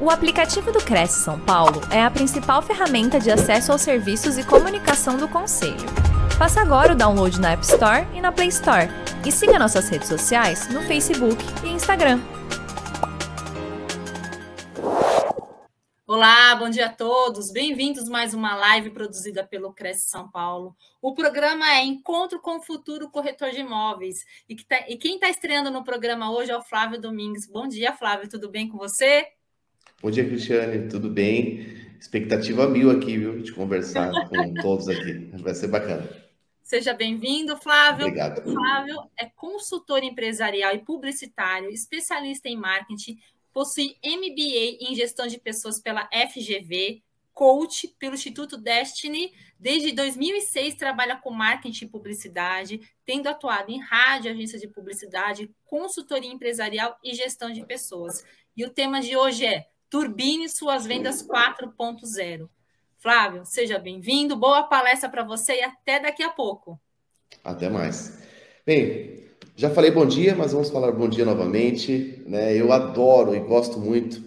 O aplicativo do Cresce São Paulo é a principal ferramenta de acesso aos serviços e comunicação do Conselho. Faça agora o download na App Store e na Play Store. E siga nossas redes sociais no Facebook e Instagram. Olá, bom dia a todos. Bem-vindos mais uma live produzida pelo Cresce São Paulo. O programa é Encontro com o Futuro Corretor de Imóveis. E, tá, e quem está estreando no programa hoje é o Flávio Domingues. Bom dia, Flávio, tudo bem com você? Bom dia, Cristiane, tudo bem? Expectativa mil aqui, viu? De conversar com todos aqui. Vai ser bacana. Seja bem-vindo, Flávio. Obrigado. O Flávio é consultor empresarial e publicitário, especialista em marketing, possui MBA em gestão de pessoas pela FGV, coach pelo Instituto Destiny. Desde 2006 trabalha com marketing e publicidade, tendo atuado em rádio, agência de publicidade, consultoria empresarial e gestão de pessoas. E o tema de hoje é Turbine suas vendas 4.0. Flávio, seja bem-vindo, boa palestra para você e até daqui a pouco. Até mais. Bem, já falei bom dia, mas vamos falar bom dia novamente. Né? Eu adoro e gosto muito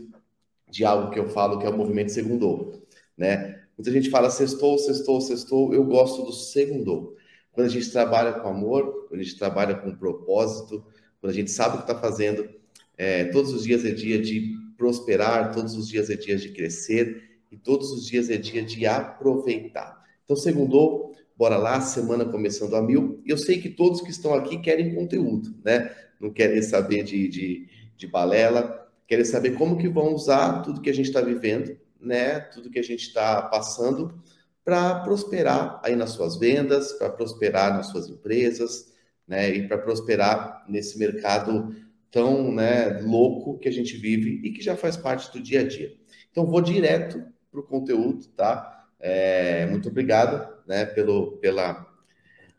de algo que eu falo que é o movimento segundou. Né? Muita gente fala sextou, sextou, sextou. Eu gosto do segundou. Quando a gente trabalha com amor, quando a gente trabalha com propósito, quando a gente sabe o que está fazendo, é, todos os dias é dia de prosperar, todos os dias é dia de crescer e todos os dias é dia de aproveitar. Então, segundo, bora lá, semana começando a mil. Eu sei que todos que estão aqui querem conteúdo, né? Não querem saber de, de, de balela, querem saber como que vão usar tudo que a gente está vivendo, né? Tudo que a gente está passando para prosperar aí nas suas vendas, para prosperar nas suas empresas, né? E para prosperar nesse mercado tão né, louco que a gente vive e que já faz parte do dia a dia. Então, vou direto para o conteúdo, tá? É, muito obrigado né, pelo, pela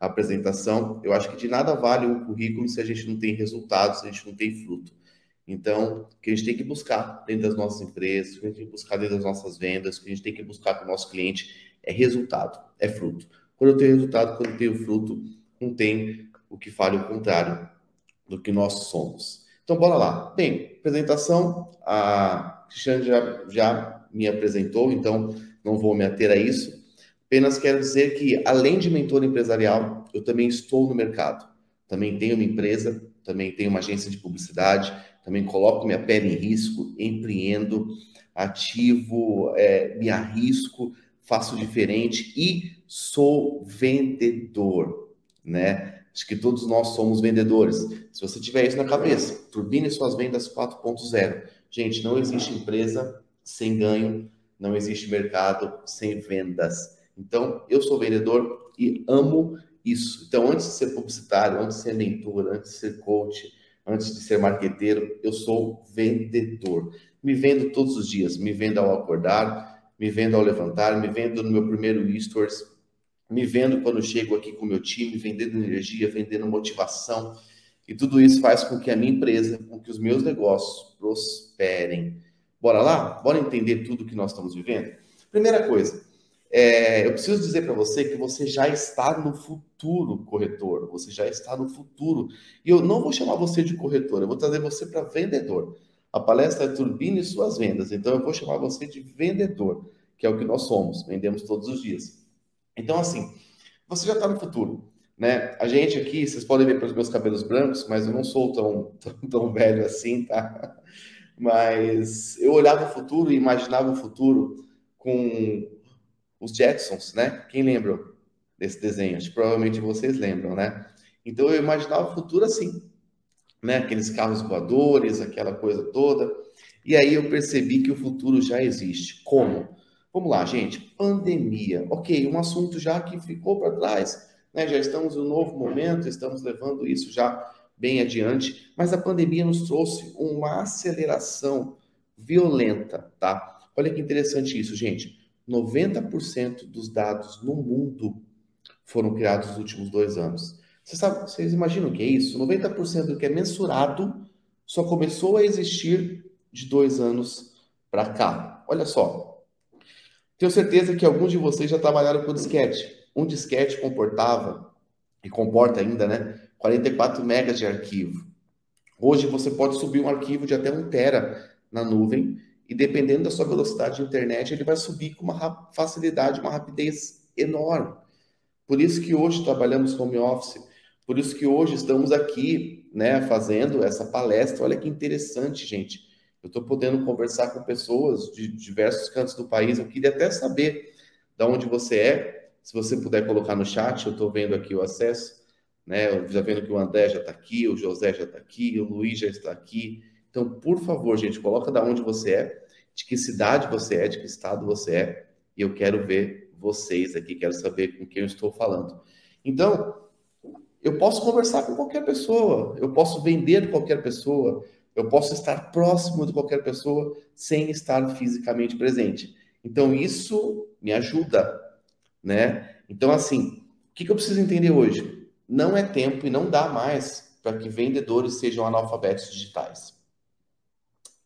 apresentação. Eu acho que de nada vale um currículo se a gente não tem resultados, se a gente não tem fruto. Então, o que a gente tem que buscar dentro das nossas empresas, o que a gente tem que buscar dentro das nossas vendas, o que a gente tem que buscar com o nosso cliente é resultado, é fruto. Quando eu tenho resultado, quando eu tenho fruto, não tem o que fale o contrário do que nós somos. Então, bora lá. Bem, apresentação, a Cristiane já, já me apresentou, então não vou me ater a isso. Apenas quero dizer que, além de mentor empresarial, eu também estou no mercado. Também tenho uma empresa, também tenho uma agência de publicidade, também coloco minha pele em risco, empreendo, ativo, é, me arrisco, faço diferente e sou vendedor, né? Acho que todos nós somos vendedores. Se você tiver isso na cabeça, turbine suas vendas 4.0. Gente, não existe empresa sem ganho, não existe mercado sem vendas. Então, eu sou vendedor e amo isso. Então, antes de ser publicitário, antes de ser mentor, antes de ser coach, antes de ser marqueteiro, eu sou vendedor. Me vendo todos os dias, me vendo ao acordar, me vendo ao levantar, me vendo no meu primeiro stories, me vendo quando chego aqui com o meu time, vendendo energia, vendendo motivação. E tudo isso faz com que a minha empresa, com que os meus negócios prosperem. Bora lá? Bora entender tudo que nós estamos vivendo? Primeira coisa, é, eu preciso dizer para você que você já está no futuro, corretor. Você já está no futuro. E eu não vou chamar você de corretor, eu vou trazer você para vendedor. A palestra é Turbine Suas Vendas. Então, eu vou chamar você de vendedor, que é o que nós somos. Vendemos todos os dias. Então, assim, você já está no futuro. Né? A gente aqui, vocês podem ver pelos meus cabelos brancos, mas eu não sou tão, tão, tão velho assim, tá? Mas eu olhava o futuro e imaginava o futuro com os Jetsons, né? Quem lembra desse desenho? Acho que provavelmente vocês lembram, né? Então eu imaginava o futuro assim, né? Aqueles carros voadores, aquela coisa toda. E aí eu percebi que o futuro já existe. Como? Vamos lá, gente. Pandemia. Ok, um assunto já que ficou para trás. Né? Já estamos em um novo momento, estamos levando isso já bem adiante. Mas a pandemia nos trouxe uma aceleração violenta, tá? Olha que interessante isso, gente. 90% dos dados no mundo foram criados nos últimos dois anos. Você sabe, vocês imaginam o que é isso? 90% do que é mensurado só começou a existir de dois anos para cá. Olha só, tenho certeza que alguns de vocês já trabalharam com disquete. Um disquete comportava, e comporta ainda, né? 44 megas de arquivo. Hoje você pode subir um arquivo de até 1 tera na nuvem e dependendo da sua velocidade de internet, ele vai subir com uma facilidade, uma rapidez enorme. Por isso que hoje trabalhamos home office, por isso que hoje estamos aqui, né, fazendo essa palestra. Olha que interessante, gente. Eu estou podendo conversar com pessoas de diversos cantos do país. Eu queria até saber de onde você é. Se você puder colocar no chat, eu estou vendo aqui o acesso, né? Já vendo que o André já está aqui, o José já está aqui, o Luiz já está aqui. Então, por favor, gente, coloca da onde você é, de que cidade você é, de que estado você é, e eu quero ver vocês aqui, quero saber com quem eu estou falando. Então, eu posso conversar com qualquer pessoa, eu posso vender qualquer pessoa, eu posso estar próximo de qualquer pessoa sem estar fisicamente presente. Então, isso me ajuda, né? Então, assim, o que, eu preciso entender hoje? Não é tempo e não dá mais para que vendedores sejam analfabetos digitais.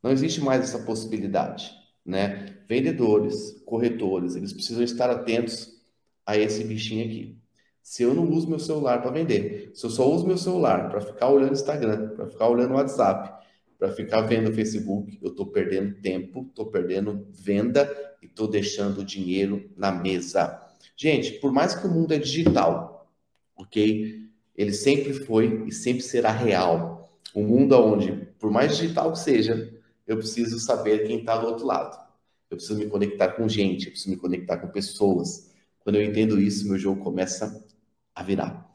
Não existe mais essa possibilidade, né? Vendedores, corretores, eles precisam estar atentos a esse bichinho aqui. Se eu não uso meu celular para vender, se eu só uso meu celular para ficar olhando Instagram, para ficar olhando WhatsApp, para ficar vendo Facebook, eu estou perdendo tempo, estou perdendo venda e estou deixando dinheiro na mesa. Gente, por mais que o mundo é digital, ok? Ele sempre foi e sempre será real. Um mundo onde, por mais digital que seja, eu preciso saber quem está do outro lado. Eu preciso me conectar com gente, eu preciso me conectar com pessoas. Quando eu entendo isso, meu jogo começa a virar.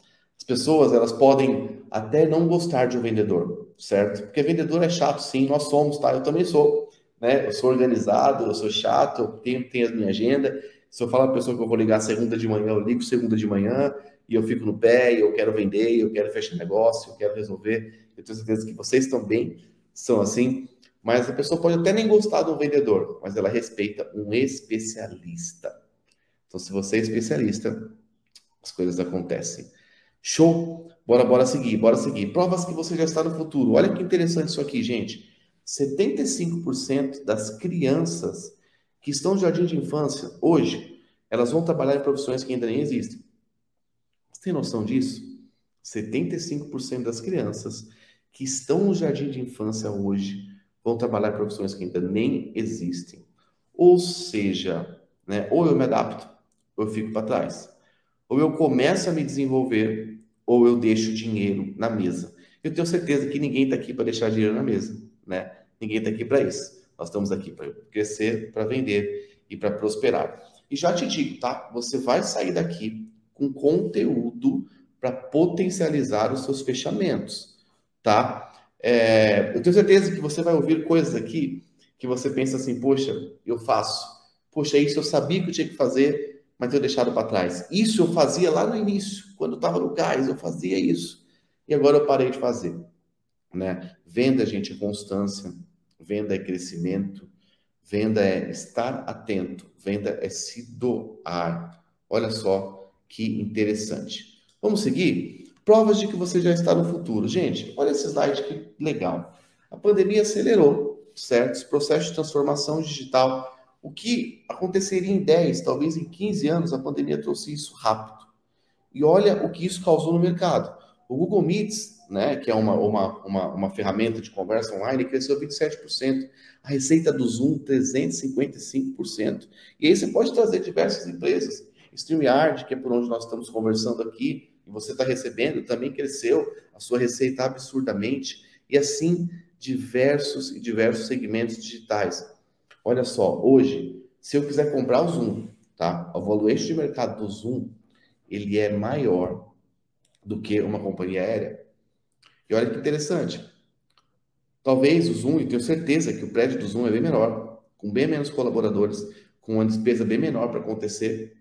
As pessoas, elas podem até não gostar de um vendedor, certo? Porque vendedor é chato, sim, nós somos, tá? Eu também sou, né? Eu sou organizado, eu sou chato, eu tenho, tenho a minha agenda. Se eu falar para a pessoa que eu vou ligar segunda de manhã, eu ligo segunda de manhã e eu fico no pé, eu quero vender, eu quero fechar negócio, eu quero resolver. Eu tenho certeza que vocês também são assim. Mas a pessoa pode até nem gostar de um vendedor, mas ela respeita um especialista. Então, se você é especialista, as coisas acontecem. Show? Bora, bora seguir, bora seguir. Provas que você já está no futuro. Olha que interessante isso aqui, gente. 75% das crianças que estão no jardim de infância hoje, elas vão trabalhar em profissões que ainda nem existem. Você tem noção disso? 75% das crianças que estão no jardim de infância hoje vão trabalhar em profissões que ainda nem existem. Ou seja, né, ou eu me adapto, ou eu fico para trás. Ou eu começo a me desenvolver, ou eu deixo dinheiro na mesa. Eu tenho certeza que ninguém está aqui para deixar dinheiro na mesa, né? Ninguém está aqui para isso. Nós estamos aqui para crescer, para vender e para prosperar. E já te digo, tá? Você vai sair daqui com conteúdo para potencializar os seus fechamentos, tá? É, eu tenho certeza que você vai ouvir coisas aqui que você pensa assim, poxa, eu faço. Poxa, isso eu sabia que eu tinha que fazer, mas tenho deixado para trás. Isso eu fazia lá no início, quando estava no gás, eu fazia isso. E agora eu parei de fazer. Né? Venda, gente, é constância. Venda é crescimento. Venda é estar atento. Venda é se doar. Olha só que interessante. Vamos seguir? Provas de que você já está no futuro. Gente, olha esse slide que legal. A pandemia acelerou, certo? Esse processo de transformação digital o que aconteceria em 10, talvez em 15 anos, a pandemia trouxe isso rápido. E olha o que isso causou no mercado. O Google Meets, né, que é uma, uma, uma, uma ferramenta de conversa online, cresceu 27%. A receita do Zoom, 355%. E aí você pode trazer diversas empresas. StreamYard, que é por onde nós estamos conversando aqui, e você está recebendo, também cresceu a sua receita absurdamente. E assim, diversos e diversos segmentos digitais. Olha só, hoje, se eu quiser comprar o Zoom, tá? O valuation de mercado do Zoom, ele é maior do que uma companhia aérea. E olha que interessante. Talvez o Zoom, e tenho certeza que o prédio do Zoom é bem menor, com bem menos colaboradores, com uma despesa bem menor para acontecer,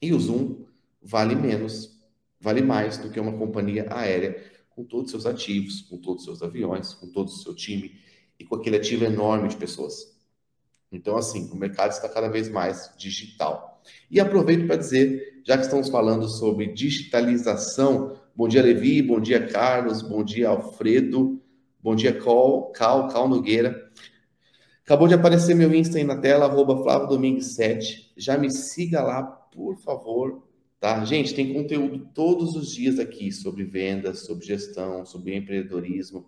e o Zoom vale menos, vale mais do que uma companhia aérea com todos os seus ativos, com todos os seus aviões, com todo o seu time e com aquele ativo enorme de pessoas. Então, assim, o mercado está cada vez mais digital. E aproveito para dizer, já que estamos falando sobre digitalização, bom dia, Levi, bom dia, Carlos, bom dia, Alfredo, bom dia, Cal, Cal, Cal Nogueira. Acabou de aparecer meu Insta aí na tela, arroba Flávio Domingues 7. Já me siga lá, por favor, tá? Gente, tem conteúdo todos os dias aqui sobre vendas, sobre gestão, sobre empreendedorismo.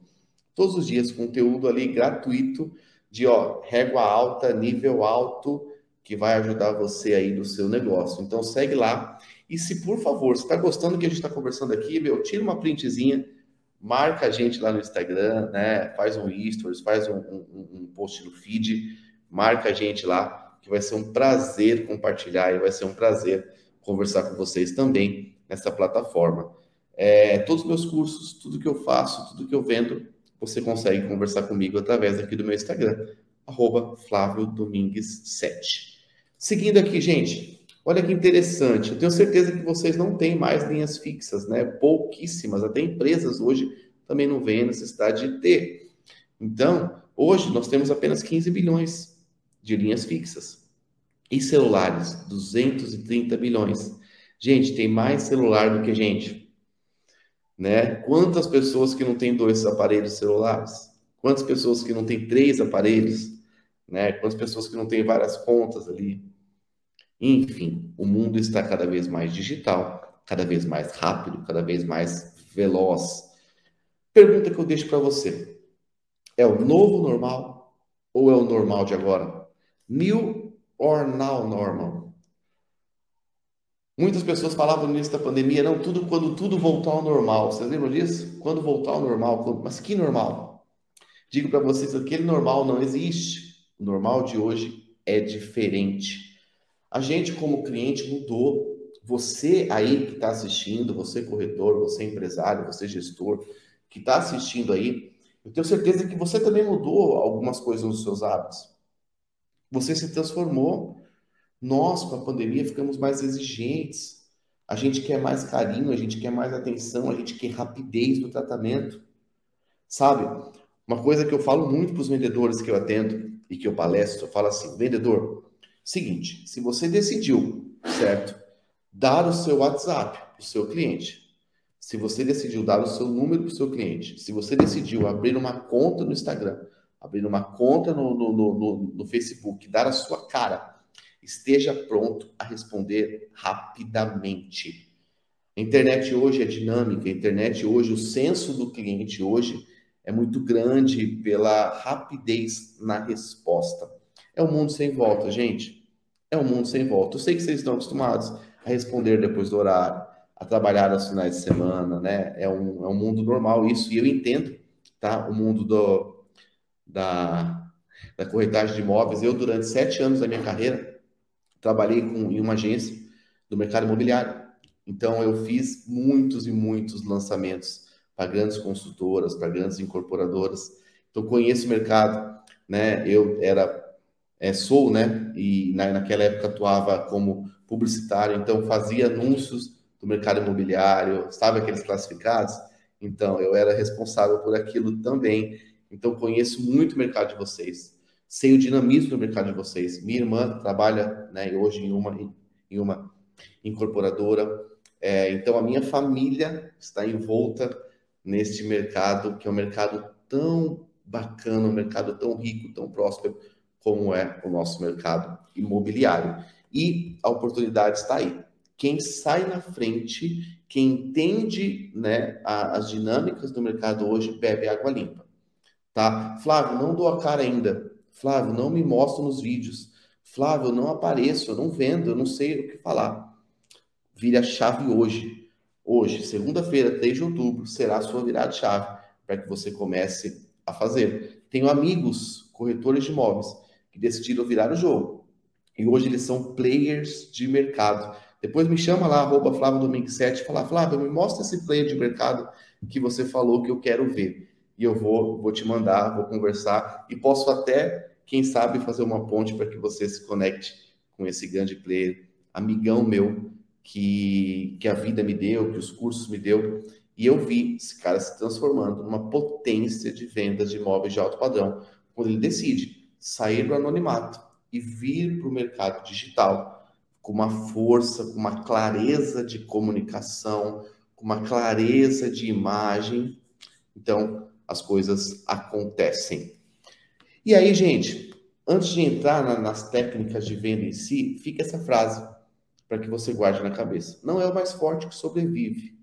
Todos os dias, conteúdo ali gratuito de ó, régua alta, nível alto, que vai ajudar você aí no seu negócio. Então segue lá. E se por favor, você está gostando do que a gente está conversando aqui, meu, tira uma printzinha, marca a gente lá no Instagram, né? Faz um stories, faz um, um, um post no feed, marca a gente lá, que vai ser um prazer compartilhar e vai ser um prazer conversar com vocês também nessa plataforma. É, todos os meus cursos, tudo que eu faço, tudo que eu vendo, você consegue conversar comigo através aqui do meu Instagram, arroba Flávio Domingues 7. Seguindo aqui, gente, olha que interessante. Eu tenho certeza que vocês não têm mais linhas fixas, né? Pouquíssimas, até empresas hoje também não veem a necessidade de ter. Então, hoje nós temos apenas 15 bilhões de linhas fixas. E celulares, 230 bilhões. Gente, tem mais celular do que gente. Né? Quantas pessoas que não têm dois aparelhos celulares? Quantas pessoas que não têm três aparelhos? Né? Quantas pessoas que não têm várias contas ali? Enfim, o mundo está cada vez mais digital, cada vez mais rápido, cada vez mais veloz. Pergunta que eu deixo para você: é o novo normal ou é o normal de agora? New or now normal? Muitas pessoas falavam no início da pandemia, não, tudo quando tudo voltar ao normal. Vocês lembram disso? Quando voltar ao normal? Mas que normal? Digo para vocês, aquele normal não existe. O normal de hoje é diferente. A gente, como cliente, mudou. Você aí que está assistindo, você corretor, você empresário, você gestor, que está assistindo aí, eu tenho certeza que você também mudou algumas coisas nos seus hábitos. Você se transformou. Nós, com a pandemia, ficamos mais exigentes. A gente quer mais carinho, a gente quer mais atenção, a gente quer rapidez no tratamento. Sabe? Uma coisa que eu falo muito para os vendedores que eu atendo e que eu palestro, eu falo assim: vendedor, seguinte, se você decidiu, certo, dar o seu WhatsApp para o seu cliente, se você decidiu dar o seu número para o seu cliente, se você decidiu abrir uma conta no Instagram, abrir uma conta no, no, no, no Facebook, dar a sua cara, esteja pronto a responder rapidamente. A internet hoje é dinâmica, a internet hoje, o senso do cliente hoje é muito grande pela rapidez na resposta. É um mundo sem volta, gente. É um mundo sem volta. Eu sei que vocês estão acostumados a responder depois do horário, a trabalhar aos finais de semana, né? É um, é um mundo normal isso, e eu entendo, tá? O mundo do, da, da corretagem de imóveis. Eu, durante sete anos da minha carreira, trabalhei com, em uma agência do mercado imobiliário. Então, eu fiz muitos e muitos lançamentos para grandes consultoras, para grandes incorporadoras. Então, conheço o mercado, né? Eu era, é, sou, né? E na, naquela época atuava como publicitário, então fazia anúncios do mercado imobiliário, sabe aqueles classificados? Então, eu era responsável por aquilo também. Então, conheço muito o mercado de vocês. Sei o dinamismo do mercado de vocês. Minha irmã trabalha né, hoje em uma, em uma incorporadora. É, então, a minha família está envolta neste mercado, que é um mercado tão bacana, um mercado tão rico, tão próspero, como é o nosso mercado imobiliário. E a oportunidade está aí. Quem sai na frente, quem entende né, as dinâmicas do mercado hoje, bebe água limpa. Tá? Flávio, não dou a cara ainda. Flávio, não me mostro nos vídeos. Flávio, eu não apareço, eu não vendo, eu não sei o que falar. Vire a chave hoje. Hoje, segunda-feira, 3 de outubro, será a sua virada chave para que você comece a fazer. Tenho amigos, corretores de imóveis, que decidiram virar o jogo. E hoje eles são players de mercado. Depois me chama lá, arroba Flávio Domingues 7, e fala, Flávio, me mostra esse player de mercado que você falou que eu quero ver e eu vou, vou te mandar, vou conversar e posso até, quem sabe, fazer uma ponte para que você se conecte com esse grande player, amigão meu, que, que a vida me deu, que os cursos me deu, e eu vi esse cara se transformando numa potência de vendas de imóveis de alto padrão, quando ele decide sair do anonimato e vir para o mercado digital com uma força, com uma clareza de comunicação, com uma clareza de imagem. Então, as coisas acontecem. E aí, gente, antes de entrar na, nas técnicas de venda em si, fica essa frase para que você guarde na cabeça. Não é o mais forte que sobrevive,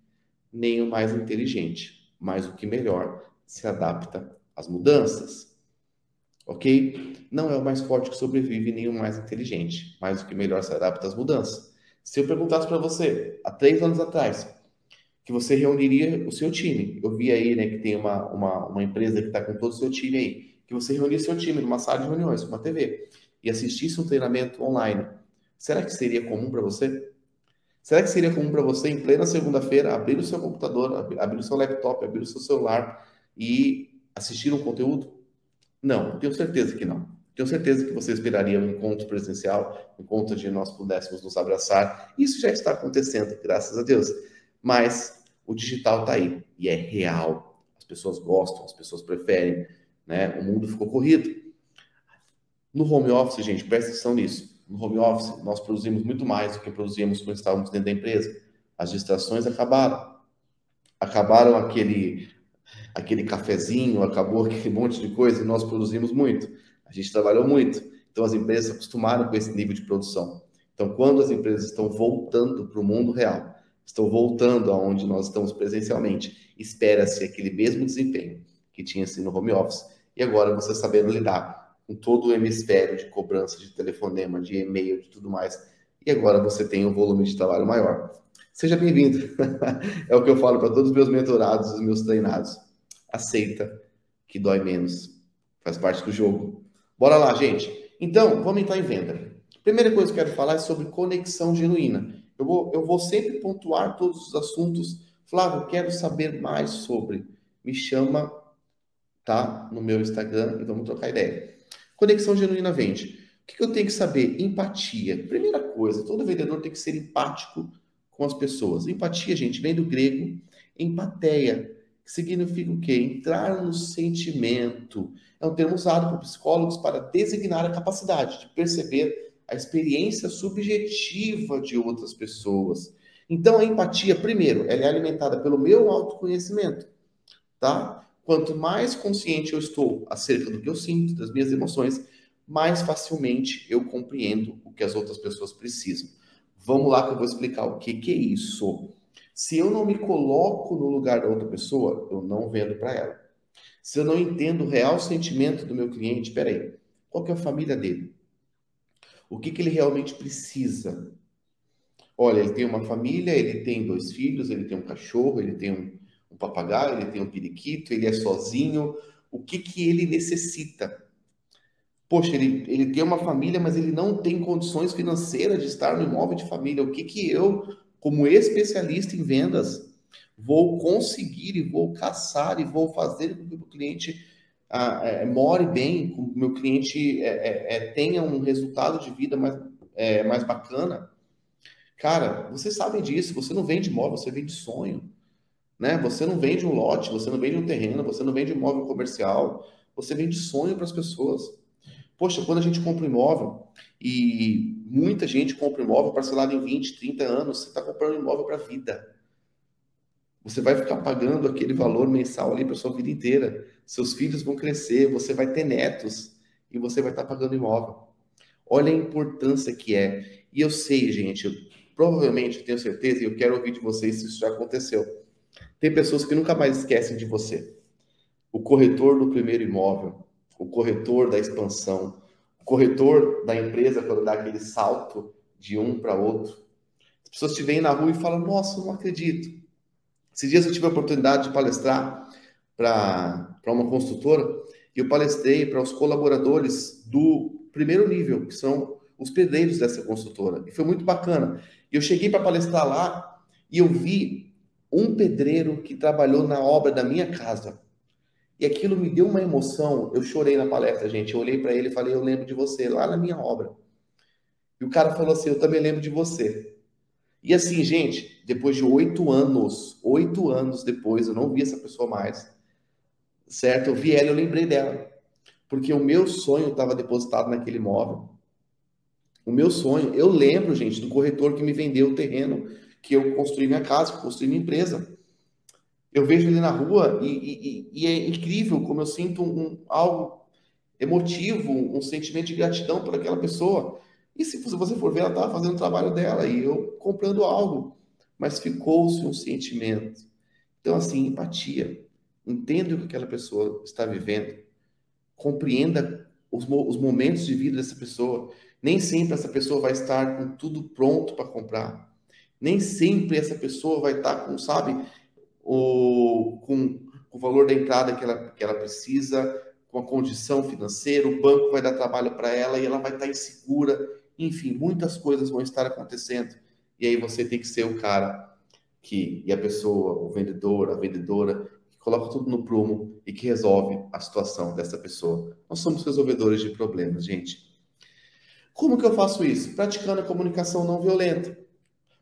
nem o mais inteligente, mas o que melhor se adapta às mudanças. ok? Não é o mais forte que sobrevive, nem o mais inteligente, mas o que melhor se adapta às mudanças. Se eu perguntasse para você, há três anos atrás, que você reuniria o seu time, eu vi aí né, que tem uma, uma, uma empresa que está com todo o seu time aí, que você reunisse seu time numa sala de reuniões, uma TV, e assistisse um treinamento online, será que seria comum para você? Será que seria comum para você, em plena segunda-feira, abrir o seu computador, abrir o seu laptop, abrir o seu celular e assistir um conteúdo? Não, tenho certeza que não. Tenho certeza que você esperaria um encontro presencial, um encontro de nós pudéssemos nos abraçar. Isso já está acontecendo, graças a Deus. Mas o digital está aí e é real. As pessoas gostam, as pessoas preferem, né? O mundo ficou corrido. No home office, gente, presta atenção nisso no home office, nós produzimos muito mais do que produzíamos quando estávamos dentro da empresa. As distrações acabaram. Acabaram aquele aquele cafezinho, acabou aquele monte de coisa e nós produzimos muito. A gente trabalhou muito. Então as empresas acostumaram com esse nível de produção. Então quando as empresas estão voltando para o mundo real, estão voltando aonde nós estamos presencialmente, espera-se aquele mesmo desempenho que tinha-se no home office. E agora você sabendo lidar com todo o hemisfério de cobrança de telefonema, de e-mail, de tudo mais. E agora você tem um volume de trabalho maior. Seja bem-vindo. é o que eu falo para todos os meus mentorados, os meus treinados. Aceita que dói menos. Faz parte do jogo. Bora lá, gente. Então, vamos entrar em venda. Primeira coisa que eu quero falar é sobre conexão genuína. Eu vou, eu vou sempre pontuar todos os assuntos. Flávio, quero saber mais sobre. Me chama, tá? No meu Instagram e vamos trocar ideia. Conexão genuína vende. O que eu tenho que saber? Empatia. Primeira coisa, todo vendedor tem que ser empático com as pessoas. Empatia, gente, vem do grego empateia, que significa o quê? Entrar no sentimento. É um termo usado por psicólogos para designar a capacidade de perceber a experiência subjetiva de outras pessoas. Então, a empatia, primeiro, ela é alimentada pelo meu autoconhecimento, tá? Quanto mais consciente eu estou acerca do que eu sinto, das minhas emoções, mais facilmente eu compreendo o que as outras pessoas precisam. Vamos lá que eu vou explicar o que, que é isso. Se eu não me coloco no lugar da outra pessoa, eu não vendo para ela. Se eu não entendo o real sentimento do meu cliente, peraí, qual que é a família dele? O que, que ele realmente precisa? Olha, ele tem uma família, ele tem dois filhos, ele tem um cachorro, ele tem um, papagaio, ele tem um periquito, ele é sozinho. O que, que ele necessita? Poxa, ele, ele tem uma família, mas ele não tem condições financeiras de estar no imóvel de família. O que, que eu, como especialista em vendas, vou conseguir e vou caçar e vou fazer com que o cliente ah, é, more bem, com que o meu cliente é, é, é, tenha um resultado de vida mais, é, mais bacana? Cara, vocês sabem disso. Você não vende imóvel, você vende sonho. Né? Você não vende um lote, você não vende um terreno, você não vende um imóvel comercial, você vende sonho para as pessoas. Poxa, quando a gente compra um imóvel e muita gente compra um imóvel parcelado em 20, 30 anos, você está comprando um imóvel para a vida. Você vai ficar pagando aquele valor mensal ali para sua vida inteira. Seus filhos vão crescer, você vai ter netos e você vai estar tá pagando imóvel. Olha a importância que é. E eu sei, gente, eu, provavelmente, tenho certeza, e eu quero ouvir de vocês se isso já aconteceu tem pessoas que nunca mais esquecem de você. O corretor do primeiro imóvel, o corretor da expansão, o corretor da empresa quando dá aquele salto de um para outro. As pessoas te veem na rua e falam: Nossa, não acredito. Esses dias eu tive a oportunidade de palestrar para uma construtora e eu palestrei para os colaboradores do primeiro nível, que são os pedreiros dessa construtora. E foi muito bacana. Eu cheguei para palestrar lá e eu vi um pedreiro que trabalhou na obra da minha casa. E aquilo me deu uma emoção. Eu chorei na palestra, gente. Eu olhei para ele e falei: Eu lembro de você lá na minha obra. E o cara falou assim: Eu também lembro de você. E assim, gente, depois de oito anos, oito anos depois, eu não vi essa pessoa mais. Certo? Eu vi ela, eu lembrei dela. Porque o meu sonho estava depositado naquele imóvel. O meu sonho, eu lembro, gente, do corretor que me vendeu o terreno que eu construí minha casa, construí minha empresa. Eu vejo ele na rua e, e, e é incrível como eu sinto um, algo emotivo, um sentimento de gratidão por aquela pessoa. E se você for ver, ela estava fazendo o trabalho dela e eu comprando algo, mas ficou-se um sentimento. Então, assim, empatia. Entenda o que aquela pessoa está vivendo. Compreenda os, os momentos de vida dessa pessoa. Nem sempre essa pessoa vai estar com tudo pronto para comprar. Nem sempre essa pessoa vai estar com, sabe, o, com o valor da entrada que ela, que ela precisa, com a condição financeira, o banco vai dar trabalho para ela e ela vai estar insegura. Enfim, muitas coisas vão estar acontecendo. E aí você tem que ser o cara que, e a pessoa, o vendedor, a vendedora, que coloca tudo no prumo e que resolve a situação dessa pessoa. Nós somos resolvedores de problemas, gente. Como que eu faço isso? Praticando a comunicação não violenta.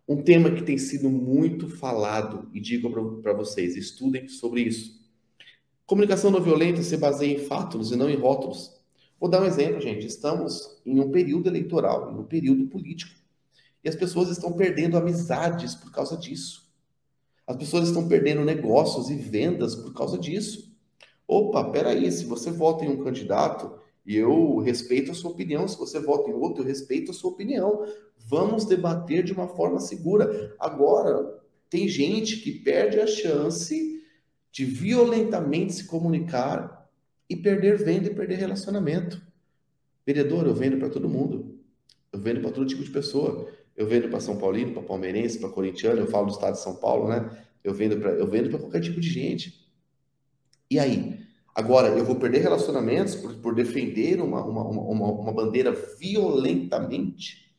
Um tema que tem sido muito falado, e digo para vocês, estudem sobre isso. Comunicação não violenta se baseia em fatos e não em rótulos. Vou dar um exemplo, gente. Estamos em um período eleitoral, em um período político. E as pessoas estão perdendo amizades por causa disso. As pessoas estão perdendo negócios e vendas por causa disso. Opa, peraí, se você vota em um candidato, e eu respeito a sua opinião, se você vota em outro, eu respeito a sua opinião. Vamos debater de uma forma segura. Agora, tem gente que perde a chance de violentamente se comunicar e perder venda e perder relacionamento. Vereador, eu vendo para todo mundo. Eu vendo para todo tipo de pessoa. Eu vendo para São Paulino, para palmeirense, para corintiano, eu falo do estado de São Paulo, né? Eu vendo para eu vendo para qualquer tipo de gente. E aí? Agora, eu vou perder relacionamentos por, por defender uma, uma, uma, uma bandeira violentamente?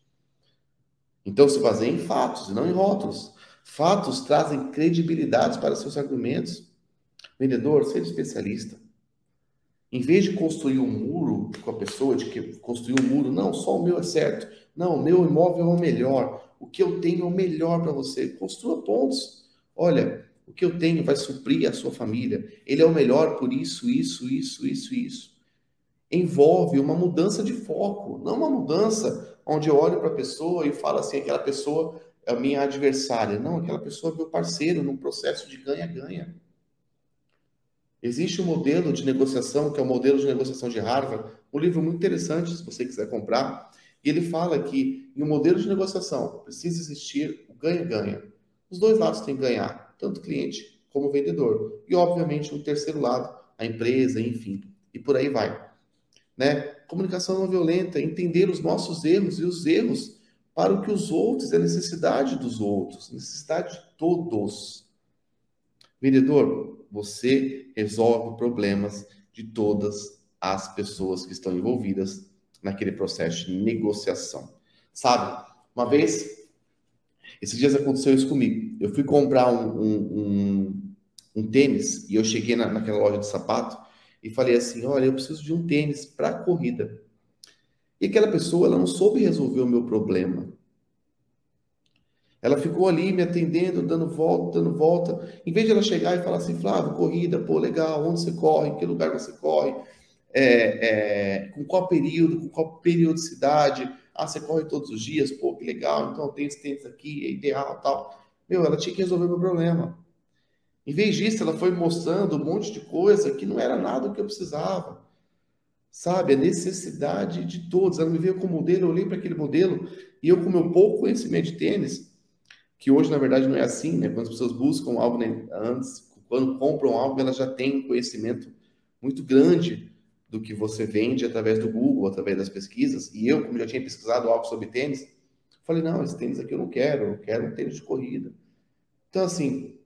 Então se baseia em fatos e não em rótulos. Fatos trazem credibilidade para seus argumentos. Vendedor, seja especialista. Em vez de construir um muro com a pessoa, de que construir um muro, não, só o meu é certo. Não, o meu imóvel é o melhor. O que eu tenho é o melhor para você. Construa pontos. Olha, o que eu tenho vai suprir a sua família. Ele é o melhor por isso, isso, isso, isso, isso. Envolve uma mudança de foco, não uma mudança onde eu olho para a pessoa e falo assim, aquela pessoa é a minha adversária. Não, aquela pessoa é meu parceiro num processo de ganha-ganha. Existe um modelo de negociação, que é o modelo de negociação de Harvard, um livro muito interessante, se você quiser comprar, e ele fala que um modelo de negociação precisa existir o ganha-ganha. Os dois lados têm que ganhar, tanto o cliente como o vendedor. E, obviamente, um terceiro lado, a empresa, enfim, e por aí vai. Né? Comunicação não violenta, entender os nossos erros e os erros para o que os outros, a necessidade dos outros, necessidade de todos. Vendedor, você resolve problemas de todas as pessoas que estão envolvidas naquele processo de negociação. Sabe, uma vez, esses dias aconteceu isso comigo. Eu fui comprar um, um, um, um tênis e eu cheguei na, naquela loja de sapato e falei assim: olha, eu preciso de um tênis para corrida. E aquela pessoa ela não soube resolver o meu problema. Ela ficou ali me atendendo, dando volta, dando volta. Em vez de ela chegar e falar assim, Flávio, corrida, pô, legal, onde você corre, em que lugar você corre, é, é, com qual período, com qual periodicidade. Ah, você corre todos os dias, pô, que legal, então tem esse tênis aqui, é ideal tal. Meu, ela tinha que resolver meu problema. Em vez disso, ela foi mostrando um monte de coisa que não era nada que eu precisava. Sabe, a necessidade de todos. Ela me veio com o modelo, eu olhei para aquele modelo e eu, com meu pouco conhecimento de tênis, que hoje na verdade não é assim, né? Quando as pessoas buscam algo né, antes, quando compram algo, elas já têm um conhecimento muito grande do que você vende através do Google, através das pesquisas. E eu, como já tinha pesquisado algo sobre tênis, falei: não, esse tênis aqui eu não quero, eu quero um tênis de corrida. Então, assim,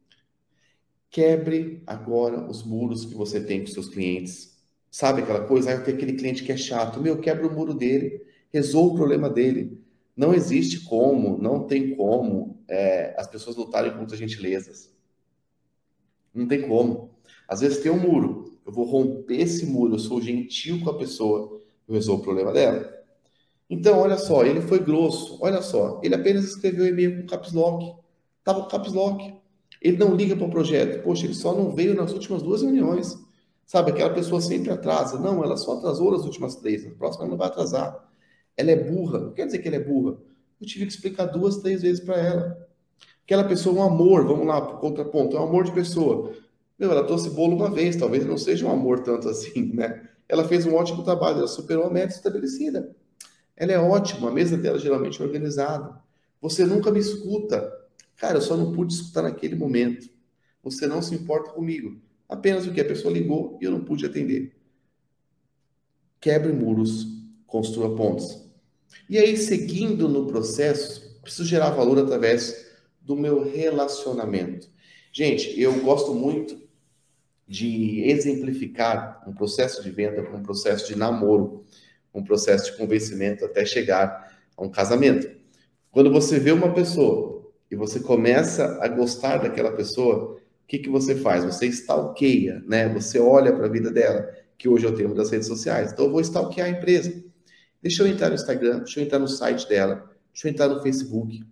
Quebre agora os muros que você tem com seus clientes. Sabe aquela coisa? Ah, eu tenho aquele cliente que é chato. Meu, quebra o muro dele. Resolva o problema dele. Não existe como, não tem como é, as pessoas lutarem contra gentilezas. Não tem como. Às vezes tem um muro. Eu vou romper esse muro. Eu sou gentil com a pessoa. Eu resolvo o problema dela. Então, olha só, ele foi grosso. Olha só, ele apenas escreveu e-mail com caps lock. Tava com caps lock. Ele não liga para o projeto. Poxa, ele só não veio nas últimas duas reuniões. Sabe, aquela pessoa sempre atrasa. Não, ela só atrasou nas últimas três. Na próxima ela não vai atrasar. Ela é burra. Não quer dizer que ela é burra. Eu tive que explicar duas, três vezes para ela. Aquela pessoa é um amor. Vamos lá, contraponto. É um amor de pessoa. Meu, ela trouxe bolo uma vez. Talvez não seja um amor tanto assim, né? Ela fez um ótimo trabalho. Ela superou a meta estabelecida. Ela é ótima. A mesa dela geralmente é organizada. Você nunca me escuta. Cara, eu só não pude escutar naquele momento. Você não se importa comigo. Apenas o que a pessoa ligou e eu não pude atender. quebre muros, construa pontes. E aí, seguindo no processo, preciso gerar valor através do meu relacionamento. Gente, eu gosto muito de exemplificar um processo de venda com um processo de namoro, um processo de convencimento até chegar a um casamento. Quando você vê uma pessoa e você começa a gostar daquela pessoa, o que, que você faz? Você stalkeia, né? Você olha para a vida dela, que hoje é o termo das redes sociais. Então, eu vou stalkear a empresa. Deixa eu entrar no Instagram, deixa eu entrar no site dela, deixa eu entrar no Facebook.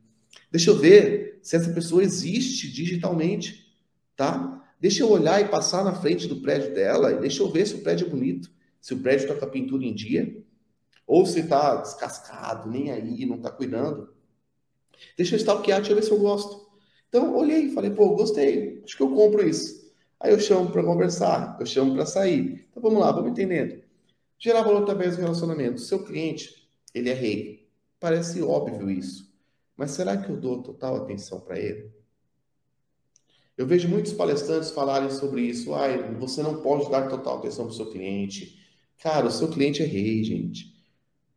Deixa eu ver se essa pessoa existe digitalmente, tá? Deixa eu olhar e passar na frente do prédio dela e deixa eu ver se o prédio é bonito, se o prédio está com a pintura em dia, ou se está descascado, nem aí, não está cuidando. Deixa eu stalkear, deixa eu ver se eu gosto. Então, olhei falei, pô, gostei, acho que eu compro isso. Aí eu chamo para conversar, eu chamo para sair. Então vamos lá, vamos entendendo. Gerar valor através do relacionamento. Seu cliente, ele é rei. Parece óbvio isso. Mas será que eu dou total atenção para ele? Eu vejo muitos palestrantes falarem sobre isso. Ai, você não pode dar total atenção para o seu cliente. Cara, o seu cliente é rei, gente.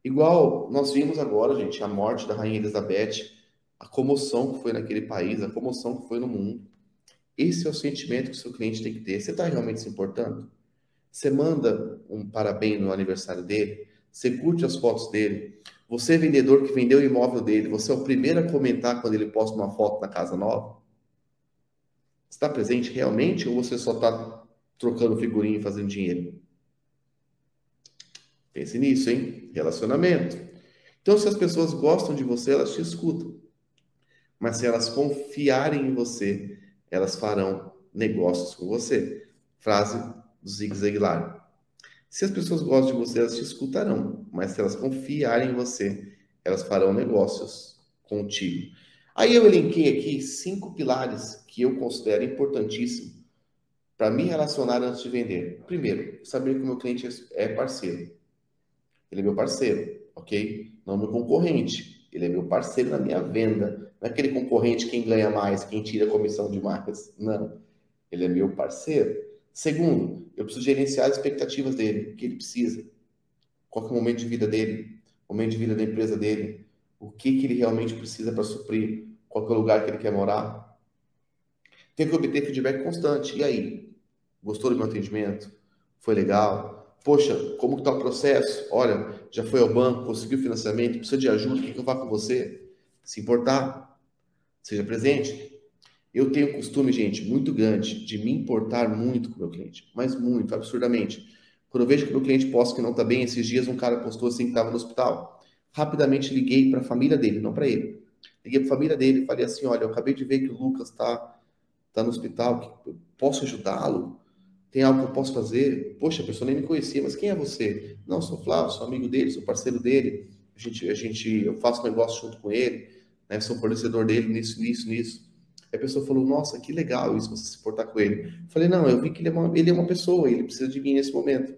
Igual nós vimos agora, gente, a morte da Rainha Elizabeth, a comoção que foi naquele país, a comoção que foi no mundo. Esse é o sentimento que o seu cliente tem que ter. Você está realmente se importando? Você manda um parabéns no aniversário dele? Você curte as fotos dele? Você é vendedor que vendeu o imóvel dele, você é o primeiro a comentar quando ele posta uma foto na casa nova? Está presente realmente ou você só está trocando figurinha e fazendo dinheiro? Pense nisso, hein? Relacionamento. Então, se as pessoas gostam de você, elas te escutam. Mas se elas confiarem em você, elas farão negócios com você. Frase do Zig Ziglar. Se as pessoas gostam de você, elas te escutarão. Mas se elas confiarem em você, elas farão negócios contigo. Aí eu elenquei aqui cinco pilares que eu considero importantíssimos para me relacionar antes de vender. Primeiro, saber que o meu cliente é parceiro. Ele é meu parceiro, ok? Não meu concorrente. Ele é meu parceiro na minha venda. Não é aquele concorrente quem ganha mais, quem tira a comissão de marcas. Não. Ele é meu parceiro. Segundo, eu preciso gerenciar as expectativas dele, o que ele precisa. Qual é o momento de vida dele, o momento de vida da empresa dele, o que, que ele realmente precisa para suprir, qual é lugar que ele quer morar. Tem que obter feedback constante. E aí? Gostou do meu atendimento? Foi legal? Poxa, como está o processo? Olha, já foi ao banco, conseguiu financiamento, precisa de ajuda, o que, que eu faço com você? Se importar, seja presente. Eu tenho costume, gente, muito grande de me importar muito com o meu cliente, mas muito, absurdamente. Quando eu vejo que o meu cliente posta que não está bem, esses dias um cara postou assim que estava no hospital rapidamente liguei para a família dele, não para ele. Liguei para a família dele e falei assim: olha, eu acabei de ver que o Lucas está tá no hospital, posso ajudá-lo? Tem algo que eu posso fazer? Poxa, a pessoa nem me conhecia, mas quem é você? Não, sou Flávio, sou amigo dele, sou parceiro dele. A gente, a gente, eu faço negócio junto com ele, né? Sou fornecedor dele nisso, nisso, nisso. Aí a pessoa falou: Nossa, que legal isso, você se portar com ele. Eu falei: Não, eu vi que ele é, uma, ele é uma pessoa, ele precisa de mim nesse momento.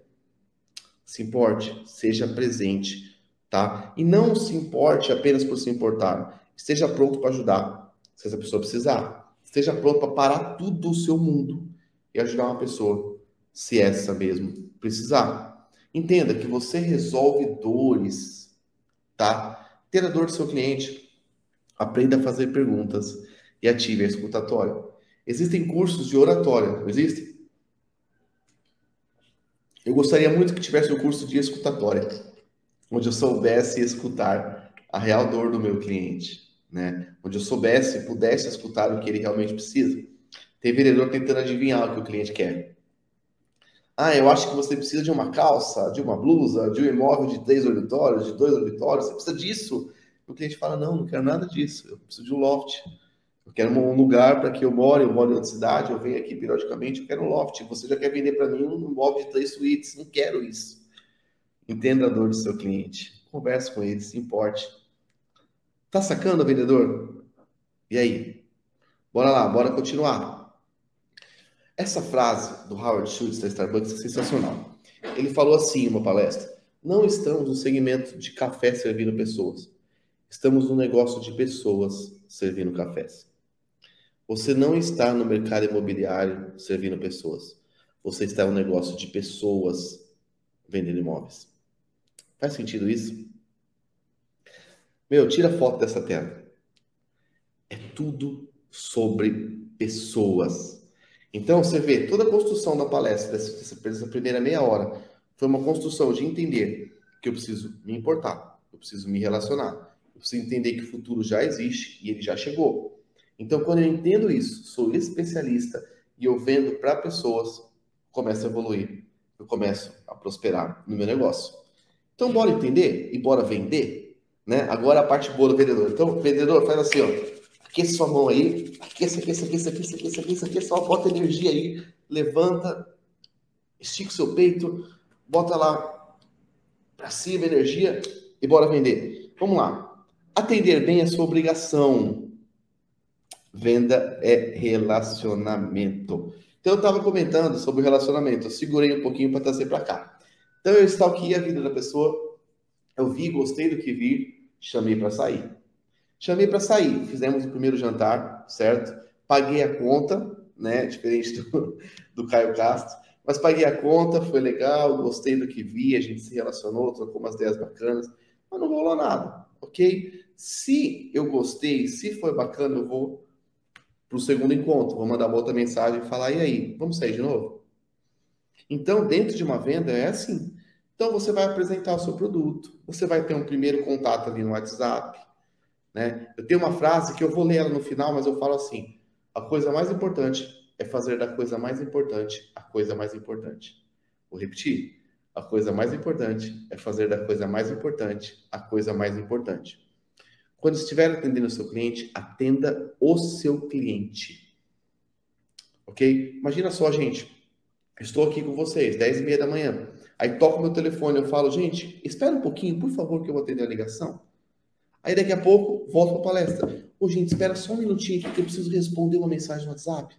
Se importe, seja presente tá? E não se importe apenas por se importar. Esteja pronto para ajudar, se essa pessoa precisar. Esteja pronto para parar tudo o seu mundo e ajudar uma pessoa, se essa mesmo precisar. Entenda que você resolve dores, tá? Ter a dor do seu cliente. Aprenda a fazer perguntas e ative a escutatória. Existem cursos de oratória, não existem? Eu gostaria muito que tivesse o um curso de escutatória onde eu soubesse escutar a real dor do meu cliente, né? Onde eu soubesse, pudesse escutar o que ele realmente precisa. Tem vendedor tentando adivinhar o que o cliente quer. Ah, eu acho que você precisa de uma calça, de uma blusa, de um imóvel de três dormitórios, de dois dormitórios, você precisa disso. O cliente fala, não, não quero nada disso, eu preciso de um loft. Eu quero um lugar para que eu more, eu moro em outra cidade, eu venho aqui periodicamente, eu quero um loft. Você já quer vender para mim um imóvel de três suítes, não quero isso. Entenda a dor do seu cliente. Converse com ele, se importe. Tá sacando, vendedor? E aí? Bora lá, bora continuar. Essa frase do Howard Schultz da Starbucks é sensacional. Ele falou assim em uma palestra: Não estamos no segmento de café servindo pessoas. Estamos no negócio de pessoas servindo cafés. Você não está no mercado imobiliário servindo pessoas. Você está no negócio de pessoas vendendo imóveis. Faz sentido isso? Meu, tira foto dessa tela. É tudo sobre pessoas. Então, você vê, toda a construção da palestra, dessa, dessa primeira meia hora, foi uma construção de entender que eu preciso me importar, eu preciso me relacionar, eu preciso entender que o futuro já existe e ele já chegou. Então, quando eu entendo isso, sou especialista e eu vendo para pessoas, começo a evoluir, eu começo a prosperar no meu negócio. Então, bora entender e bora vender, né? Agora a parte boa do vendedor. Então, vendedor, faz assim, ó, aquece sua mão aí, aquece, aquece, aquece, aquece, aquece, aquece, aquece, só bota energia aí, levanta, estica o seu peito, bota lá para cima energia e bora vender. Vamos lá. Atender bem é sua obrigação. Venda é relacionamento. Então eu estava comentando sobre relacionamento, eu segurei um pouquinho para trazer para cá. Então eu stalkeei a vida da pessoa, eu vi, gostei do que vi, chamei para sair. Chamei para sair, fizemos o primeiro jantar, certo? Paguei a conta, né? Diferente do, do Caio Castro. Mas paguei a conta, foi legal, gostei do que vi, a gente se relacionou, trocou umas ideias bacanas, mas não rolou nada, ok? Se eu gostei, se foi bacana, eu vou para o segundo encontro, vou mandar outra mensagem e falar, e aí, vamos sair de novo? Então, dentro de uma venda é assim. Então, você vai apresentar o seu produto, você vai ter um primeiro contato ali no WhatsApp, né? Eu tenho uma frase que eu vou ler ela no final, mas eu falo assim, a coisa mais importante é fazer da coisa mais importante a coisa mais importante. Vou repetir. A coisa mais importante é fazer da coisa mais importante a coisa mais importante. Quando estiver atendendo o seu cliente, atenda o seu cliente. Ok? Imagina só, gente. Estou aqui com vocês, 10 e meia da manhã. Aí toco meu telefone, eu falo, gente, espera um pouquinho, por favor, que eu vou atender a ligação. Aí daqui a pouco, volto para a palestra. Ô, gente, espera só um minutinho aqui que eu preciso responder uma mensagem no WhatsApp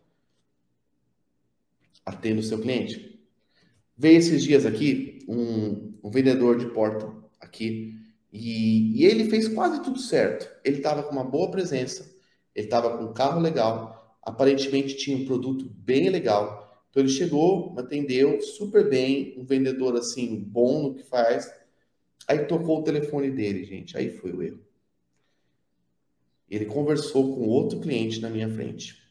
atenda o seu cliente. Veio esses dias aqui um, um vendedor de porta aqui e, e, ele fez quase tudo certo. Ele estava com uma boa presença, ele estava com um carro legal, aparentemente tinha um produto bem legal. Então ele chegou, atendeu super bem, um vendedor assim bom no que faz. Aí tocou o telefone dele, gente. Aí foi o erro. Ele conversou com outro cliente na minha frente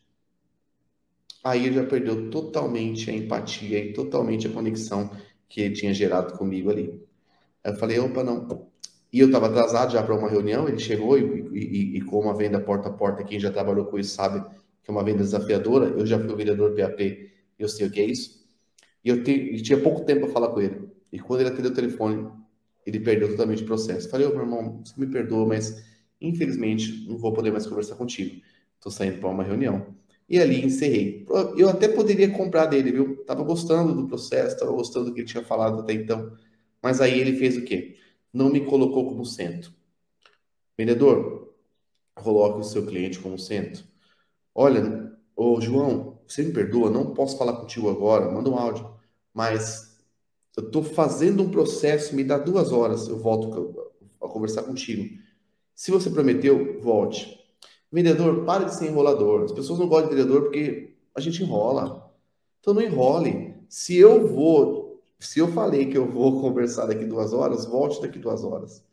aí ele já perdeu totalmente a empatia e totalmente a conexão que ele tinha gerado comigo ali. Aí eu falei, opa, não. E eu estava atrasado já para uma reunião, ele chegou e, e, e, com uma venda porta a porta, quem já trabalhou com isso sabe que é uma venda desafiadora, eu já fui o vendedor PAP, eu sei o que é isso. E eu, te, tinha pouco tempo para falar com ele. E quando ele atendeu o telefone, ele perdeu totalmente o processo. Falei, ô meu irmão, você me perdoa, mas infelizmente não vou poder mais conversar contigo. Estou saindo para uma reunião. E ali encerrei. Eu até poderia comprar dele, viu? Tava gostando do processo, tava gostando do que ele tinha falado até então. Mas aí ele fez o quê? Não me colocou como centro. Vendedor, coloque o seu cliente como centro. Olha, ô João, você me perdoa, não posso falar contigo agora, manda um áudio. Mas eu estou fazendo um processo, me dá duas horas, eu volto a conversar contigo. Se você prometeu, volte. Vendedor, pare de ser enrolador. As pessoas não gostam de vendedor porque a gente enrola. Então não enrole. Se eu vou, se eu falei que eu vou conversar daqui duas horas, volte daqui duas horas.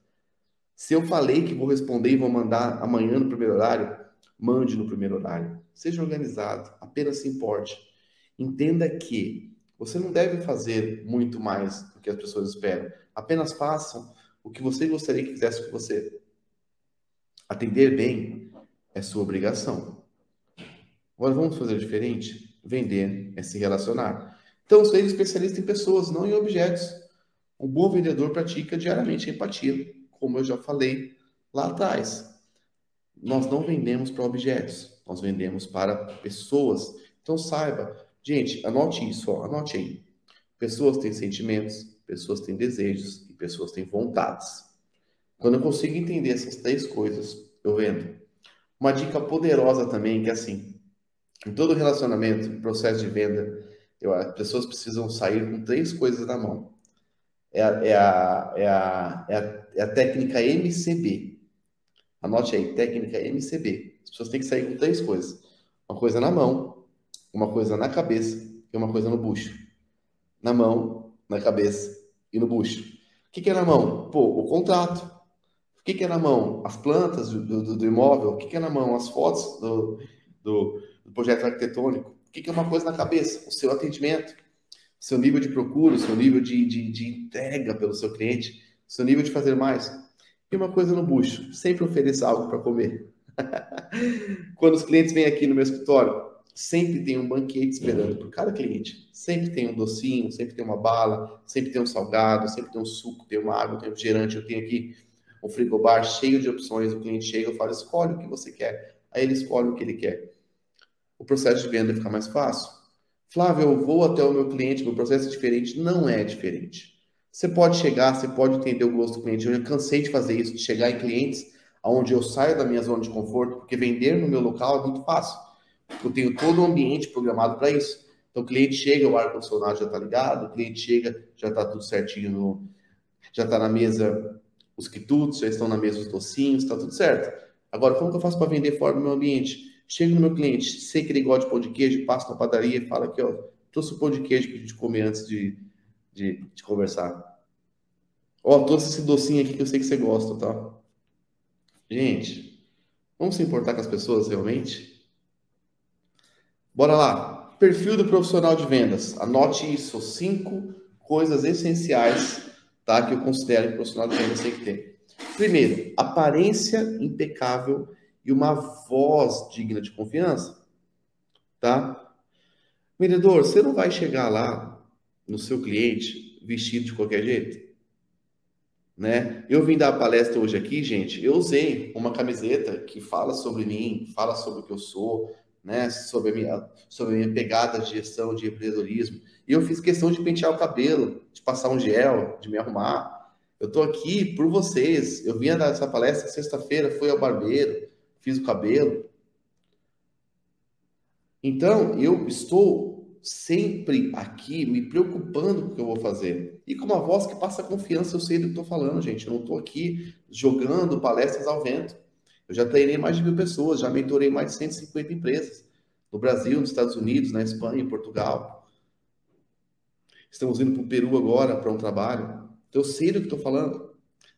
Se eu falei que vou responder e vou mandar amanhã no primeiro horário, mande no primeiro horário. Seja organizado, apenas se importe. Entenda que você não deve fazer muito mais do que as pessoas esperam. Apenas façam o que você gostaria que fizesse com você. Atender bem é sua obrigação. Agora vamos fazer diferente? Vender é se relacionar. Então, ser especialista em pessoas, não em objetos. Um bom vendedor pratica diariamente empatia, como eu já falei lá atrás. Nós não vendemos para objetos, nós vendemos para pessoas. Então saiba, gente, anote isso, ó, anote aí. Pessoas têm sentimentos, pessoas têm desejos e pessoas têm vontades. Quando eu consigo entender essas três coisas, eu vendo. Uma dica poderosa também, que é assim, em todo relacionamento, processo de venda, eu, as pessoas precisam sair com três coisas na mão. É a, é a, é a, é a, é a técnica MCB. Anote aí, técnica MCB. As pessoas têm que sair com três coisas. Uma coisa na mão, uma coisa na cabeça e uma coisa no bucho. Na mão, na cabeça e no bucho. O que, que é na mão? Pô, o contrato. O que, que é na mão? As plantas do, do, do imóvel. O que, que é na mão? As fotos do, do, do projeto arquitetônico. O que, que é uma coisa na cabeça? O seu atendimento, o seu nível de procura, o seu nível de, de, de entrega pelo seu cliente, o seu nível de fazer mais. E uma coisa no bucho, sempre ofereça algo para comer. Quando os clientes vêm aqui no meu escritório, sempre tem um banquete esperando por cada cliente. Sempre tem um docinho, sempre tem uma bala, sempre tem um salgado, sempre tem um suco, tem uma água, tem um refrigerante. Eu tenho aqui um frigobar cheio de opções. O cliente chega, eu falo, escolhe o que você quer. Aí ele escolhe o que ele quer. O processo de venda fica mais fácil. Flávio, eu vou até o meu cliente, meu processo é diferente. Não é diferente. Você pode chegar, você pode entender o gosto do cliente. Eu já cansei de fazer isso, de chegar em clientes onde eu saio da minha zona de conforto, porque vender no meu local é muito fácil. Eu tenho todo o ambiente programado para isso. Então o cliente chega, o ar-condicionado já está ligado, o cliente chega, já está tudo certinho, no, já está na mesa os quitutes, já estão na mesa os docinhos, está tudo certo. Agora, como que eu faço para vender fora do meu ambiente? Chego no meu cliente, sei que ele gosta de pão de queijo, passo na padaria e fala aqui, ó, trouxe o pão de queijo para a gente comer antes de, de, de conversar. Ó, trouxe esse docinho aqui que eu sei que você gosta, tá? Gente, vamos se importar com as pessoas realmente? Bora lá. Perfil do profissional de vendas. Anote isso. Cinco coisas essenciais tá, que eu considero que o profissional de vendas tem que ter. Primeiro, aparência impecável e uma voz digna de confiança. Tá? Vendedor, você não vai chegar lá no seu cliente vestido de qualquer jeito? Né? Eu vim dar palestra hoje aqui, gente. Eu usei uma camiseta que fala sobre mim, fala sobre o que eu sou, né? Sobre a minha, sobre a minha pegada de gestão, de empreendedorismo. E eu fiz questão de pentear o cabelo, de passar um gel, de me arrumar. Eu estou aqui por vocês. Eu vim dar essa palestra sexta-feira, fui ao barbeiro, fiz o cabelo. Então, eu estou sempre aqui me preocupando com o que eu vou fazer. E com uma voz que passa confiança, eu sei do que estou falando, gente. Eu não estou aqui jogando palestras ao vento. Eu já treinei mais de mil pessoas, já mentorei mais de 150 empresas. No Brasil, nos Estados Unidos, na Espanha, em Portugal. Estamos indo para o Peru agora para um trabalho. Então, eu sei do que estou falando.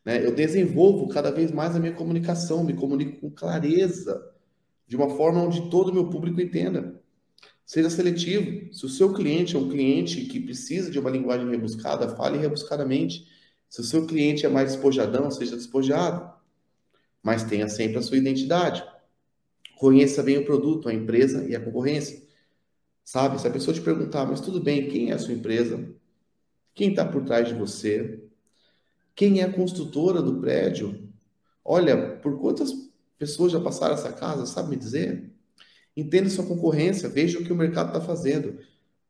Né? Eu desenvolvo cada vez mais a minha comunicação, me comunico com clareza, de uma forma onde todo o meu público entenda. Seja seletivo. Se o seu cliente é um cliente que precisa de uma linguagem rebuscada, fale rebuscadamente. Se o seu cliente é mais despojadão, seja despojado. Mas tenha sempre a sua identidade. Conheça bem o produto, a empresa e a concorrência. Sabe? Se a pessoa te perguntar, mas tudo bem, quem é a sua empresa? Quem está por trás de você? Quem é a construtora do prédio? Olha, por quantas pessoas já passaram essa casa? Sabe me dizer? Entenda sua concorrência, veja o que o mercado está fazendo.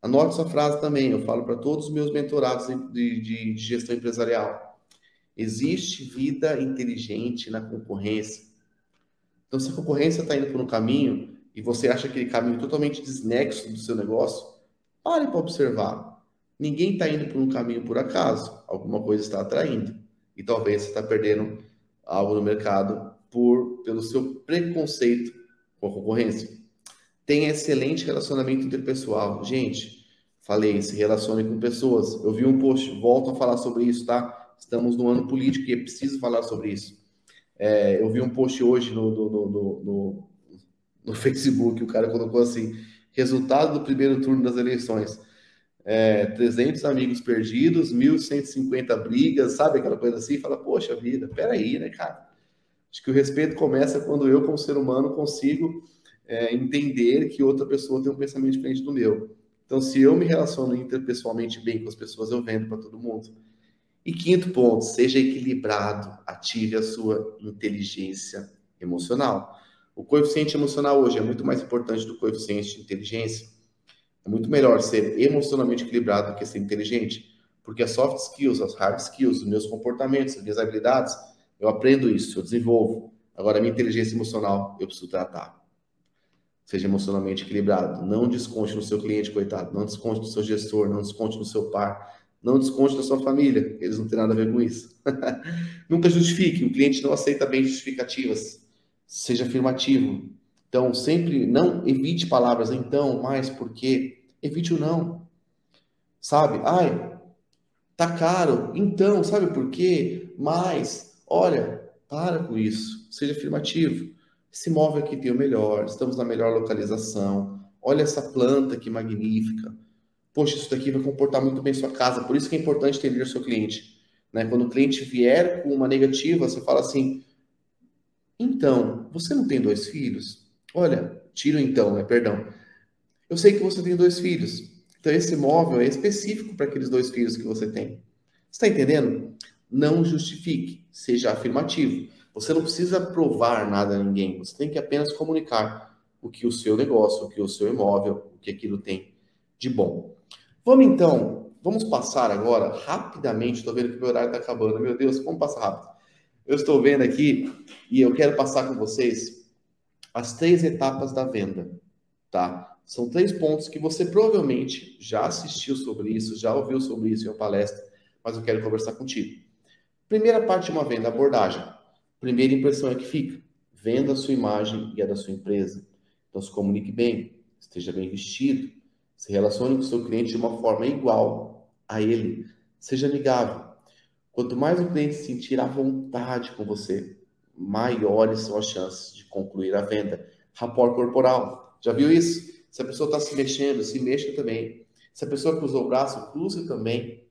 Anote sua frase também, eu falo para todos os meus mentorados de, de, de gestão empresarial. Existe vida inteligente na concorrência. Então, se a concorrência está indo por um caminho e você acha aquele caminho totalmente desnexo do seu negócio, pare para observar. Ninguém está indo por um caminho por acaso. Alguma coisa está atraindo. E talvez você está perdendo algo no mercado por pelo seu preconceito com a concorrência. Tenha excelente relacionamento interpessoal. Gente, falei, se relacione com pessoas. Eu vi um post, volto a falar sobre isso, tá? Estamos no ano político e é preciso falar sobre isso. É, eu vi um post hoje no, no, no, no, no Facebook, o cara colocou assim: resultado do primeiro turno das eleições. É, 300 amigos perdidos, 1.150 brigas, sabe aquela coisa assim? Fala, poxa vida, peraí, né, cara? Acho que o respeito começa quando eu, como ser humano, consigo é, entender que outra pessoa tem um pensamento diferente do meu. Então, se eu me relaciono interpessoalmente bem com as pessoas, eu vendo para todo mundo. E quinto ponto, seja equilibrado, ative a sua inteligência emocional. O coeficiente emocional hoje é muito mais importante do coeficiente de inteligência. É muito melhor ser emocionalmente equilibrado do que ser inteligente, porque as soft skills, as hard skills, os meus comportamentos, as minhas habilidades, eu aprendo isso, eu desenvolvo. Agora, a minha inteligência emocional, eu preciso tratar. Seja emocionalmente equilibrado. Não desconte no seu cliente, coitado. Não desconte no seu gestor. Não desconte no seu par. Não desconte na sua família. Eles não têm nada a ver com isso. Nunca justifique. O cliente não aceita bem justificativas. Seja afirmativo. Então, sempre não evite palavras então, mais, porque. Evite o não. Sabe? Ai, Tá caro? Então, sabe por quê? Mas, olha, para com isso. Seja afirmativo. Esse imóvel aqui tem o melhor, estamos na melhor localização. Olha essa planta que magnífica. Poxa, isso daqui vai comportar muito bem sua casa. Por isso que é importante entender o seu cliente. Né? Quando o cliente vier com uma negativa, você fala assim: então, você não tem dois filhos? Olha, tiro então, né? Perdão. Eu sei que você tem dois filhos. Então, esse imóvel é específico para aqueles dois filhos que você tem. Está entendendo? Não justifique, seja afirmativo. Você não precisa provar nada a ninguém, você tem que apenas comunicar o que o seu negócio, o que o seu imóvel, o que aquilo tem de bom. Vamos então, vamos passar agora rapidamente, estou vendo que o meu horário está acabando, meu Deus, vamos passar rápido. Eu estou vendo aqui e eu quero passar com vocês as três etapas da venda, tá? São três pontos que você provavelmente já assistiu sobre isso, já ouviu sobre isso em uma palestra, mas eu quero conversar contigo. Primeira parte de uma venda, abordagem. Primeira impressão é que fica. Venda a sua imagem e a da sua empresa. Então se comunique bem, esteja bem vestido, se relacione com o seu cliente de uma forma igual a ele. Seja amigável. Quanto mais o cliente se sentir à vontade com você, maiores são as chances de concluir a venda. Rapport corporal. Já viu isso? Se a pessoa está se mexendo, se mexa também. Se a pessoa cruzou o braço, cruze também.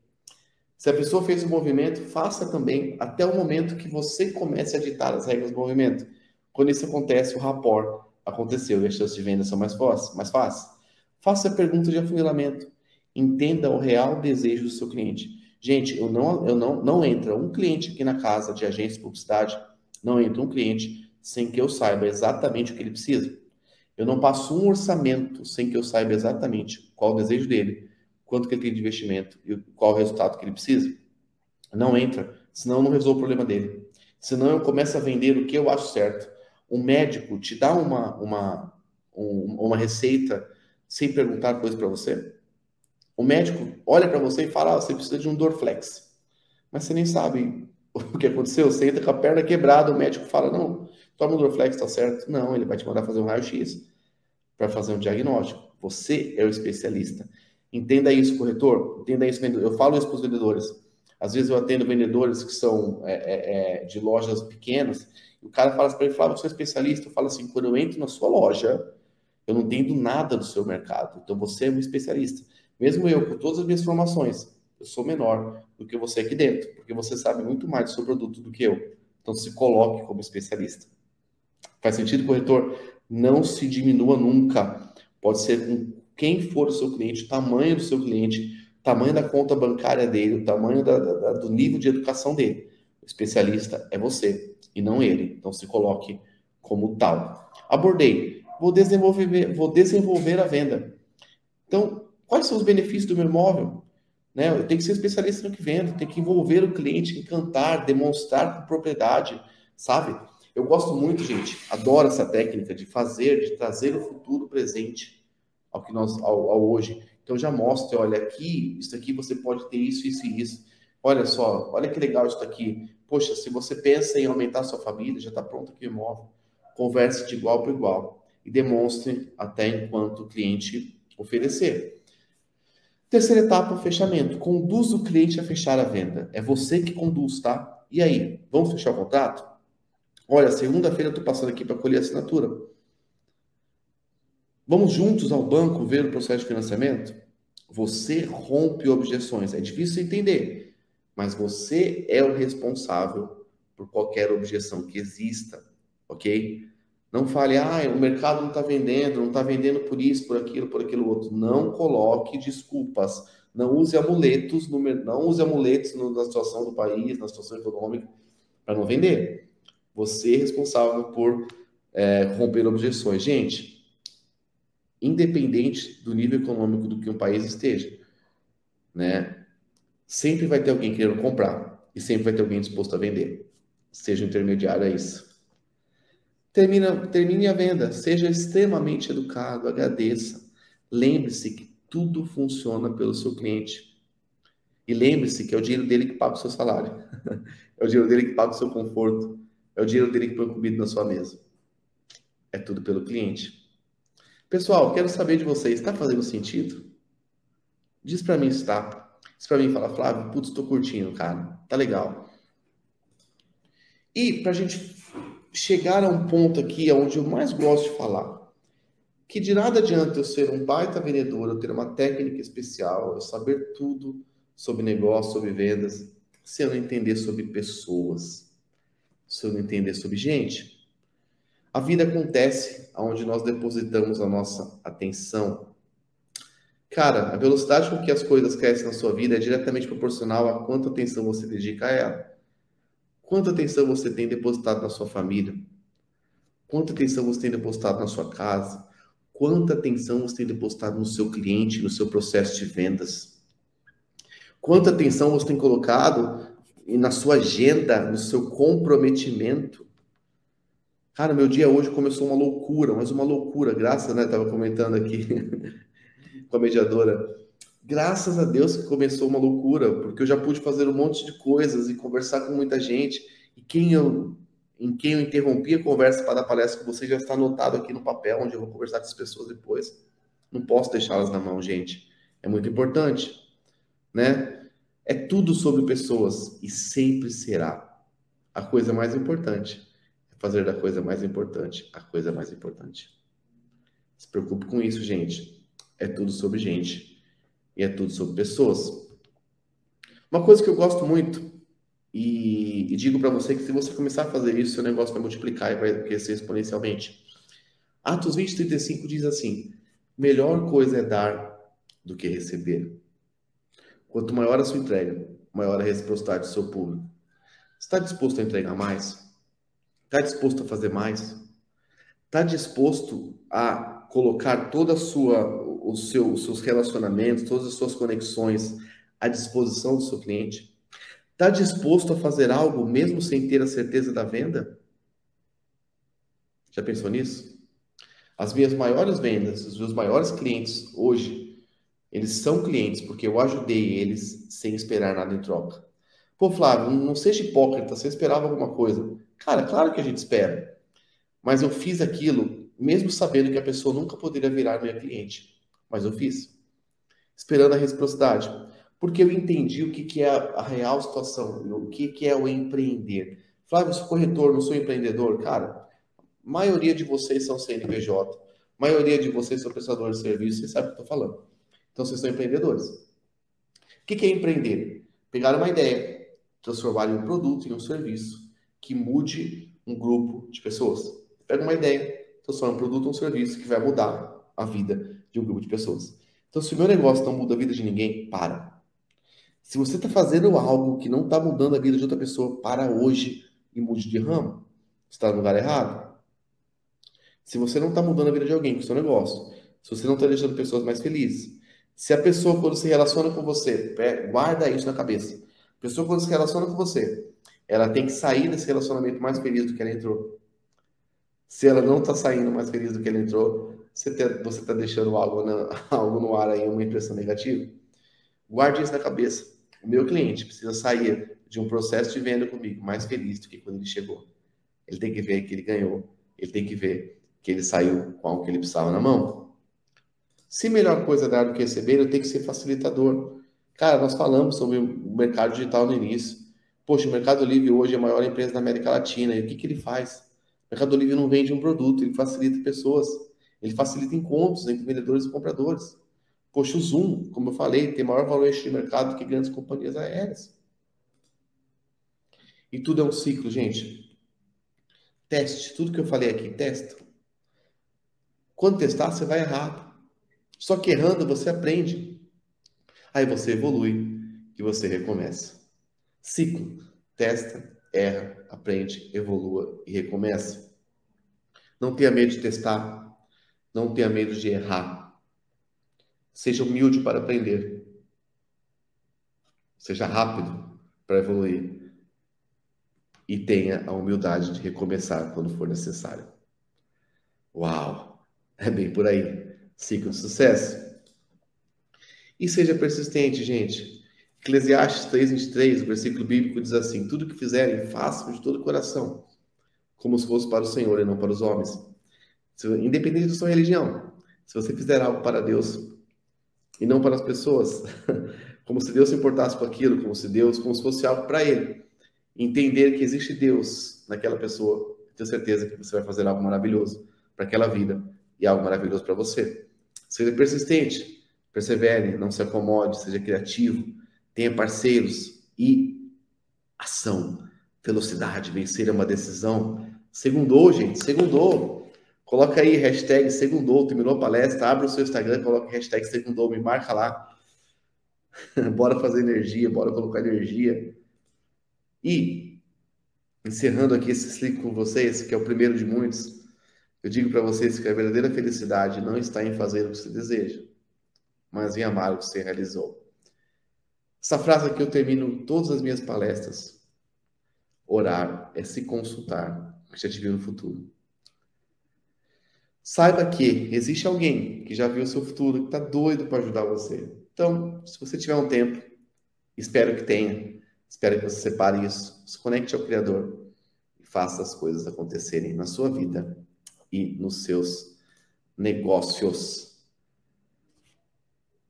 Se a pessoa fez o movimento, faça também, até o momento que você comece a ditar as regras do movimento. Quando isso acontece, o rapport aconteceu e as chances de venda são mais, fáceis. Faça a pergunta de afunilamento. Entenda o real desejo do seu cliente. Gente, eu não, eu não, não entra um cliente aqui na casa de agência de publicidade, não entra um cliente sem que eu saiba exatamente o que ele precisa. Eu não passo um orçamento sem que eu saiba exatamente qual o desejo dele, quanto que ele tem de investimento e qual o resultado que ele precisa. Não entra, senão não resolvo o problema dele. Senão eu começo a vender o que eu acho certo. Um médico te dá uma, uma, um, uma receita sem perguntar coisa para você? O médico olha para você e fala: ah, você precisa de um Dorflex. Mas você nem sabe o que aconteceu. Você entra com a perna quebrada, o médico fala: não, toma um Dorflex, tá certo? Não, ele vai te mandar fazer um raio-x para fazer um diagnóstico. Você é o especialista. Entenda isso, corretor. Entenda isso, vendedor. Eu falo isso para os vendedores. Às vezes eu atendo vendedores que são é, é, é de lojas pequenas. E o cara fala para ele, fala, eu sou especialista. Eu falo assim, quando eu entro na sua loja, eu não entendo nada do seu mercado. Então você é um especialista. Mesmo eu, com todas as minhas formações, eu sou menor do que você aqui dentro, porque você sabe muito mais do seu produto do que eu. Então se coloque como especialista. Faz sentido, corretor? Não se diminua nunca. Pode ser com quem for o seu cliente, o tamanho do seu cliente, tamanho da conta bancária dele, o tamanho da, da, do nível de educação dele. O especialista é você e não ele. Então se coloque como tal. Abordei. Vou desenvolver, vou desenvolver a venda. Então, quais são os benefícios do meu imóvel? Né? Eu tenho que ser especialista no que vendo, tenho que envolver o cliente, encantar, demonstrar com propriedade, sabe? Eu gosto muito, gente, adoro essa técnica de fazer, de trazer o futuro presente ao que nós ao, ao hoje. Então já mostra, olha aqui, isso aqui você pode ter isso, isso e isso. Olha só, olha que legal isso aqui. Poxa, se você pensa em aumentar sua família, já está pronto aqui o imóvel. Converse de igual para igual e demonstre até enquanto o cliente oferecer. Terceira etapa, fechamento. Conduz o cliente a fechar a venda. É você que conduz, tá? E aí, vamos fechar o contrato? Olha, segunda-feira eu estou passando aqui para colher a assinatura. Vamos juntos ao banco ver o processo de financiamento? Você rompe objeções. É difícil entender, mas você é o responsável por qualquer objeção que exista, ok? Não fale, ah, o mercado não está vendendo, não está vendendo por isso, por aquilo, por aquilo outro. Não coloque desculpas. Não use amuletos, no, não use amuletos na situação do país, na situação econômica, para não vender. Você é responsável por é, romper objeções. Gente, independente do nível econômico do que um país esteja, né? Sempre vai ter alguém querendo comprar e sempre vai ter alguém disposto a vender. Seja intermediário a isso. Termina, termine a venda, seja extremamente educado, agradeça. Lembre-se que tudo funciona pelo seu cliente. E lembre-se que é o dinheiro dele que paga o seu salário. é o dinheiro dele que paga o seu conforto. É o dinheiro dele que põe comida na sua mesa. É tudo pelo cliente. Pessoal, quero saber de vocês, está fazendo sentido? Diz para mim se está. Diz para mim, fala, Flávio, putz, tô curtindo, cara, tá legal. E para a gente chegar a um ponto aqui onde eu mais gosto de falar, que de nada adianta eu ser um baita vendedor, eu ter uma técnica especial, eu saber tudo sobre negócio, sobre vendas, se eu não entender sobre pessoas, se eu não entender sobre gente. A vida acontece onde nós depositamos a nossa atenção. Cara, a velocidade com que as coisas crescem na sua vida é diretamente proporcional a quanta atenção você dedica a ela. Quanta atenção você tem depositado na sua família? Quanta atenção você tem depositado na sua casa? Quanta atenção você tem depositado no seu cliente, no seu processo de vendas? Quanta atenção você tem colocado na sua agenda, no seu comprometimento? Cara, meu dia hoje começou uma loucura, mas uma loucura, graças, né? Tava comentando aqui com a mediadora. Graças a Deus que começou uma loucura, porque eu já pude fazer um monte de coisas e conversar com muita gente. E quem eu em quem eu interrompi a conversa para dar palestra com você já está anotado aqui no papel, onde eu vou conversar com as pessoas depois. Não posso deixá-las na mão, gente. É muito importante, né? É tudo sobre pessoas e sempre será. A coisa mais importante fazer da coisa mais importante a coisa mais importante. Se preocupe com isso, gente. É tudo sobre gente e é tudo sobre pessoas. Uma coisa que eu gosto muito e, e digo para você que se você começar a fazer isso, seu negócio vai multiplicar e vai crescer exponencialmente. Atos 20, 35 diz assim: melhor coisa é dar do que receber. Quanto maior a sua entrega, maior a reciprocidade do seu público. Está disposto a entregar mais? Está disposto a fazer mais? Está disposto a colocar toda a sua, o seu, os seus relacionamentos, todas as suas conexões à disposição do seu cliente? Está disposto a fazer algo mesmo sem ter a certeza da venda? Já pensou nisso? As minhas maiores vendas, os meus maiores clientes hoje, eles são clientes porque eu ajudei eles sem esperar nada em troca. Pô, Flávio, não seja hipócrita, você esperava alguma coisa. Cara, claro que a gente espera. Mas eu fiz aquilo mesmo sabendo que a pessoa nunca poderia virar minha cliente. Mas eu fiz. Esperando a reciprocidade porque eu entendi o que, que é a, real situação, o que, que é o empreender. Flávio, sou corretor, não sou empreendedor. Cara, a maioria de vocês são CNPJ, a maioria de vocês são prestadores de serviço, vocês sabem o que eu estou falando. Então, vocês são empreendedores. O que, que é empreender? Pegar uma ideia, transformar em um produto, em um serviço, que mude um grupo de pessoas. Pega uma ideia, transforma um produto, um serviço que vai mudar a vida de um grupo de pessoas. Então, se o meu negócio não muda a vida de ninguém, para. Se você está fazendo algo que não está mudando a vida de outra pessoa para hoje e mude de ramo, está no lugar errado. Se você não está mudando a vida de alguém com o seu negócio, se você não está deixando pessoas mais felizes, se a pessoa, quando se relaciona com você, guarda isso na cabeça. A pessoa, quando se relaciona com você, ela tem que sair desse relacionamento mais feliz do que ela entrou. Se ela não está saindo mais feliz do que ela entrou, você está deixando algo, na, algo no ar aí, uma impressão negativa. Guarde isso na cabeça. O meu cliente precisa sair de um processo de venda comigo mais feliz do que quando ele chegou. Ele tem que ver que ele ganhou, ele tem que ver que ele saiu com o que ele precisava na mão. Se melhor coisa dar do que receber, eu tenho que ser facilitador. Cara, nós falamos sobre o mercado digital no início. Poxa, o Mercado Livre hoje é a maior empresa da América Latina. E o que, que ele faz? O Mercado Livre não vende um produto, ele facilita pessoas. Ele facilita encontros entre vendedores e compradores. Poxa, o Zoom, como eu falei, tem maior valor de mercado que grandes companhias aéreas. E tudo é um ciclo, gente. Teste. Tudo que eu falei aqui, testa. Quando testar, você vai errar. Só que errando, você aprende. Aí você evolui e você recomeça. Ciclo. Testa, erra, aprende, evolua e recomeça. Não tenha medo de testar. Não tenha medo de errar Seja humilde para aprender. Seja rápido para evoluir. E tenha a humildade de recomeçar quando for necessário. Uau! É bem por aí. Ciclo de sucesso. E seja persistente, gente. Eclesiastes 3:23, o versículo bíblico diz assim: Tudo que fizerem, façam de todo o coração, como se fosse para o Senhor e não para os homens. Independente da sua religião, se você fizer algo para Deus, e não para as pessoas. como se Deus se importasse com aquilo, como se Deus, como se fosse algo para ele. Entender que existe Deus naquela pessoa, tenho certeza que você vai fazer algo maravilhoso para aquela vida e algo maravilhoso para você. Seja persistente, persevere, não se acomode, seja criativo, tenha parceiros e ação, velocidade, vencer é uma decisão. Segundou, gente, segundou. Coloca aí hashtag segundou, terminou a palestra, abre o seu Instagram, coloca hashtag segundou, me marca lá. bora fazer energia, bora colocar energia. E, encerrando aqui esse ciclo com vocês, que é o primeiro de muitos, eu digo para vocês que a verdadeira felicidade não está em fazer o que você deseja, mas em amar o que você realizou. Essa frase aqui eu termino todas as minhas palestras. Orar é se consultar, que já te viu no futuro. Saiba que existe alguém que já viu o seu futuro, que está doido para ajudar você. Então, se você tiver um tempo, espero que tenha, espero que você separe isso, se conecte ao Criador e faça as coisas acontecerem na sua vida e nos seus negócios.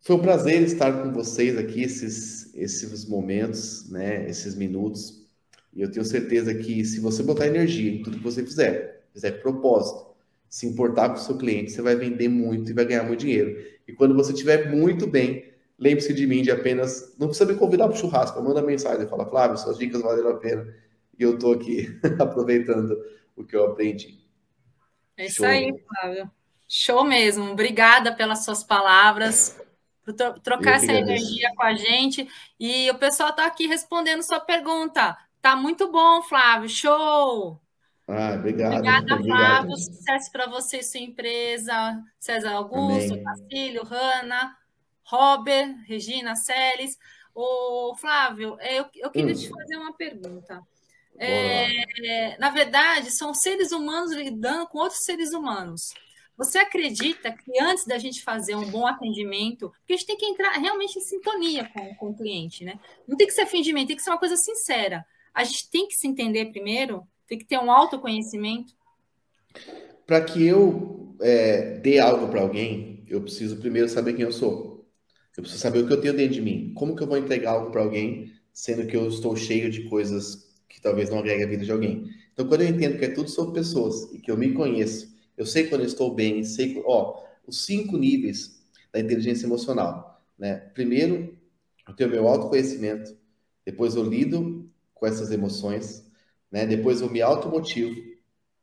Foi um prazer estar com vocês aqui esses, esses momentos, né, esses minutos. E eu tenho certeza que se você botar energia em tudo que você fizer, fizer propósito, se importar com o seu cliente, você vai vender muito e vai ganhar muito dinheiro. E quando você estiver muito bem, lembre-se de mim de apenas. Não precisa me convidar para o churrasco, manda mensagem, fala, Flávio, suas dicas valeram a pena. E eu estou aqui aproveitando o que eu aprendi. É isso Show. aí, Flávio. Show mesmo. Obrigada pelas suas palavras, por trocar essa energia com a gente. E o pessoal está aqui respondendo sua pergunta. Tá muito bom, Flávio. Show! Ah, obrigado. Obrigada, Flávio. Sucesso para você e sua empresa. César Augusto, Cacílio, Hanna, Robert, Regina, Celes. Ô, Flávio, é, eu, eu queria hum. te fazer uma pergunta. É, na verdade, são seres humanos lidando com outros seres humanos. Você acredita que antes da gente fazer um bom atendimento, porque a gente tem que entrar realmente em sintonia com, com o cliente, né? Não tem que ser fingimento, tem que ser uma coisa sincera. A gente tem que se entender primeiro tem que ter um autoconhecimento. Para que eu é, dê algo para alguém, eu preciso primeiro saber quem eu sou. Eu preciso saber o que eu tenho dentro de mim. Como que eu vou entregar algo para alguém, sendo que eu estou cheio de coisas que talvez não agreguem a vida de alguém. Então, quando eu entendo que é tudo sobre pessoas e que eu me conheço, eu sei quando eu estou bem, sei, ó, os cinco níveis da inteligência emocional, né? Primeiro, eu tenho meu autoconhecimento, depois eu lido com essas emoções, né? Depois eu me automotivo,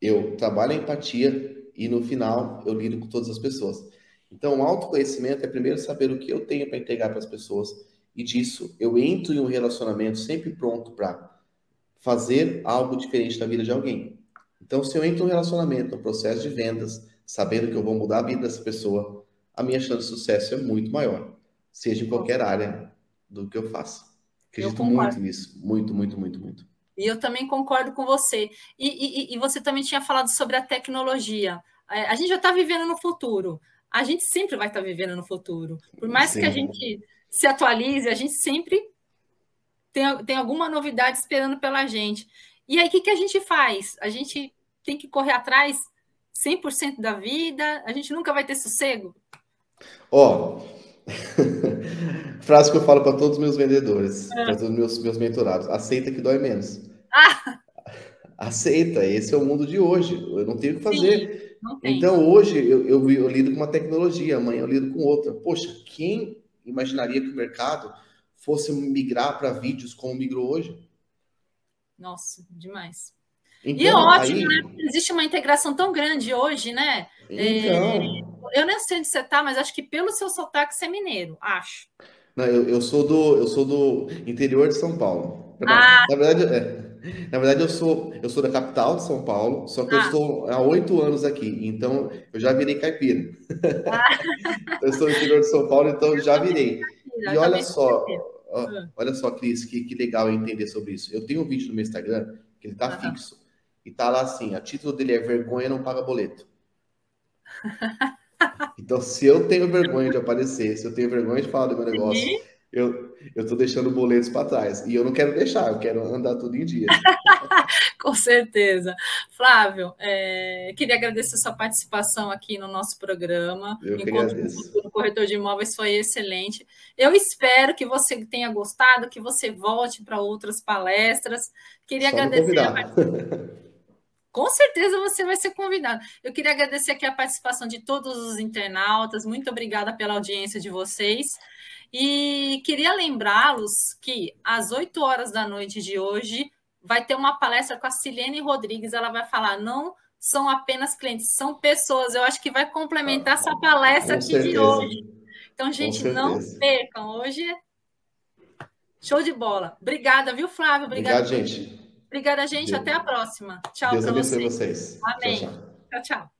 eu trabalho a empatia e no final eu lido com todas as pessoas. Então, o autoconhecimento é primeiro saber o que eu tenho para entregar para as pessoas e disso eu entro em um relacionamento sempre pronto para fazer algo diferente na vida de alguém. Então, se eu entro em um relacionamento, um processo de vendas, sabendo que eu vou mudar a vida dessa pessoa, a minha chance de sucesso é muito maior, seja em qualquer área do que eu faço. Acredito muito nisso, muito, muito, muito, muito. E eu também concordo com você. E, e, e você também tinha falado sobre a tecnologia. É, a gente já está vivendo no futuro. A gente sempre vai estar tá vivendo no futuro. Por mais Sim. que a gente se atualize, a gente sempre tem, tem alguma novidade esperando pela gente. E aí, o que, que a gente faz? A gente tem que correr atrás 100% da vida? A gente nunca vai ter sossego? Ó, oh, frase que eu falo para todos os meus vendedores, é. para todos os meus, meus mentorados: aceita que dói menos. Ah. Aceita, esse é o mundo de hoje. Eu não tenho o que fazer. Sim, então, hoje eu, eu, eu, lido com uma tecnologia, amanhã eu lido com outra. Poxa, quem imaginaria que o mercado fosse migrar para vídeos como migrou hoje? Nossa, demais. Então, e é ótimo, aí... né? Existe uma integração tão grande hoje, né? Então... É, eu nem sei onde você está, mas acho que pelo seu sotaque você é mineiro, acho. Não, eu, eu, sou do eu sou do interior de São Paulo. Ah. Na verdade, é, na verdade, eu sou, eu sou da capital de São Paulo, só que ah. eu estou há oito anos aqui, então eu já virei caipira. Ah. eu sou do interior de São Paulo, então eu já virei. E olha só, ah. olha só, Cris, que, que legal entender sobre isso. Eu tenho um vídeo no meu Instagram que ele tá fixo. E tá lá assim, a título dele é vergonha não paga boleto. Então, se eu tenho vergonha de aparecer, se eu tenho vergonha de falar do meu negócio, eu eu estou deixando boletos para trás. E eu não quero deixar, eu quero andar tudo em dia. Com certeza. Flávio, é, queria agradecer a sua participação aqui no nosso programa. Eu que agradeço. O corretor de imóveis foi excelente. Eu espero que você tenha gostado, que você volte para outras palestras. Queria Só agradecer. Com certeza você vai ser convidado. Eu queria agradecer aqui a participação de todos os internautas. Muito obrigada pela audiência de vocês. E queria lembrá-los que às 8 horas da noite de hoje vai ter uma palestra com a Silene Rodrigues. Ela vai falar, não são apenas clientes, são pessoas. Eu acho que vai complementar essa palestra com aqui certeza. de hoje. Então, gente, não percam. Hoje é show de bola. Obrigada, viu, Flávio? Obrigada, Obrigado, gente. Obrigada, gente. Até a próxima. Tchau Deus abençoe vocês. Amém. tchau. tchau. tchau.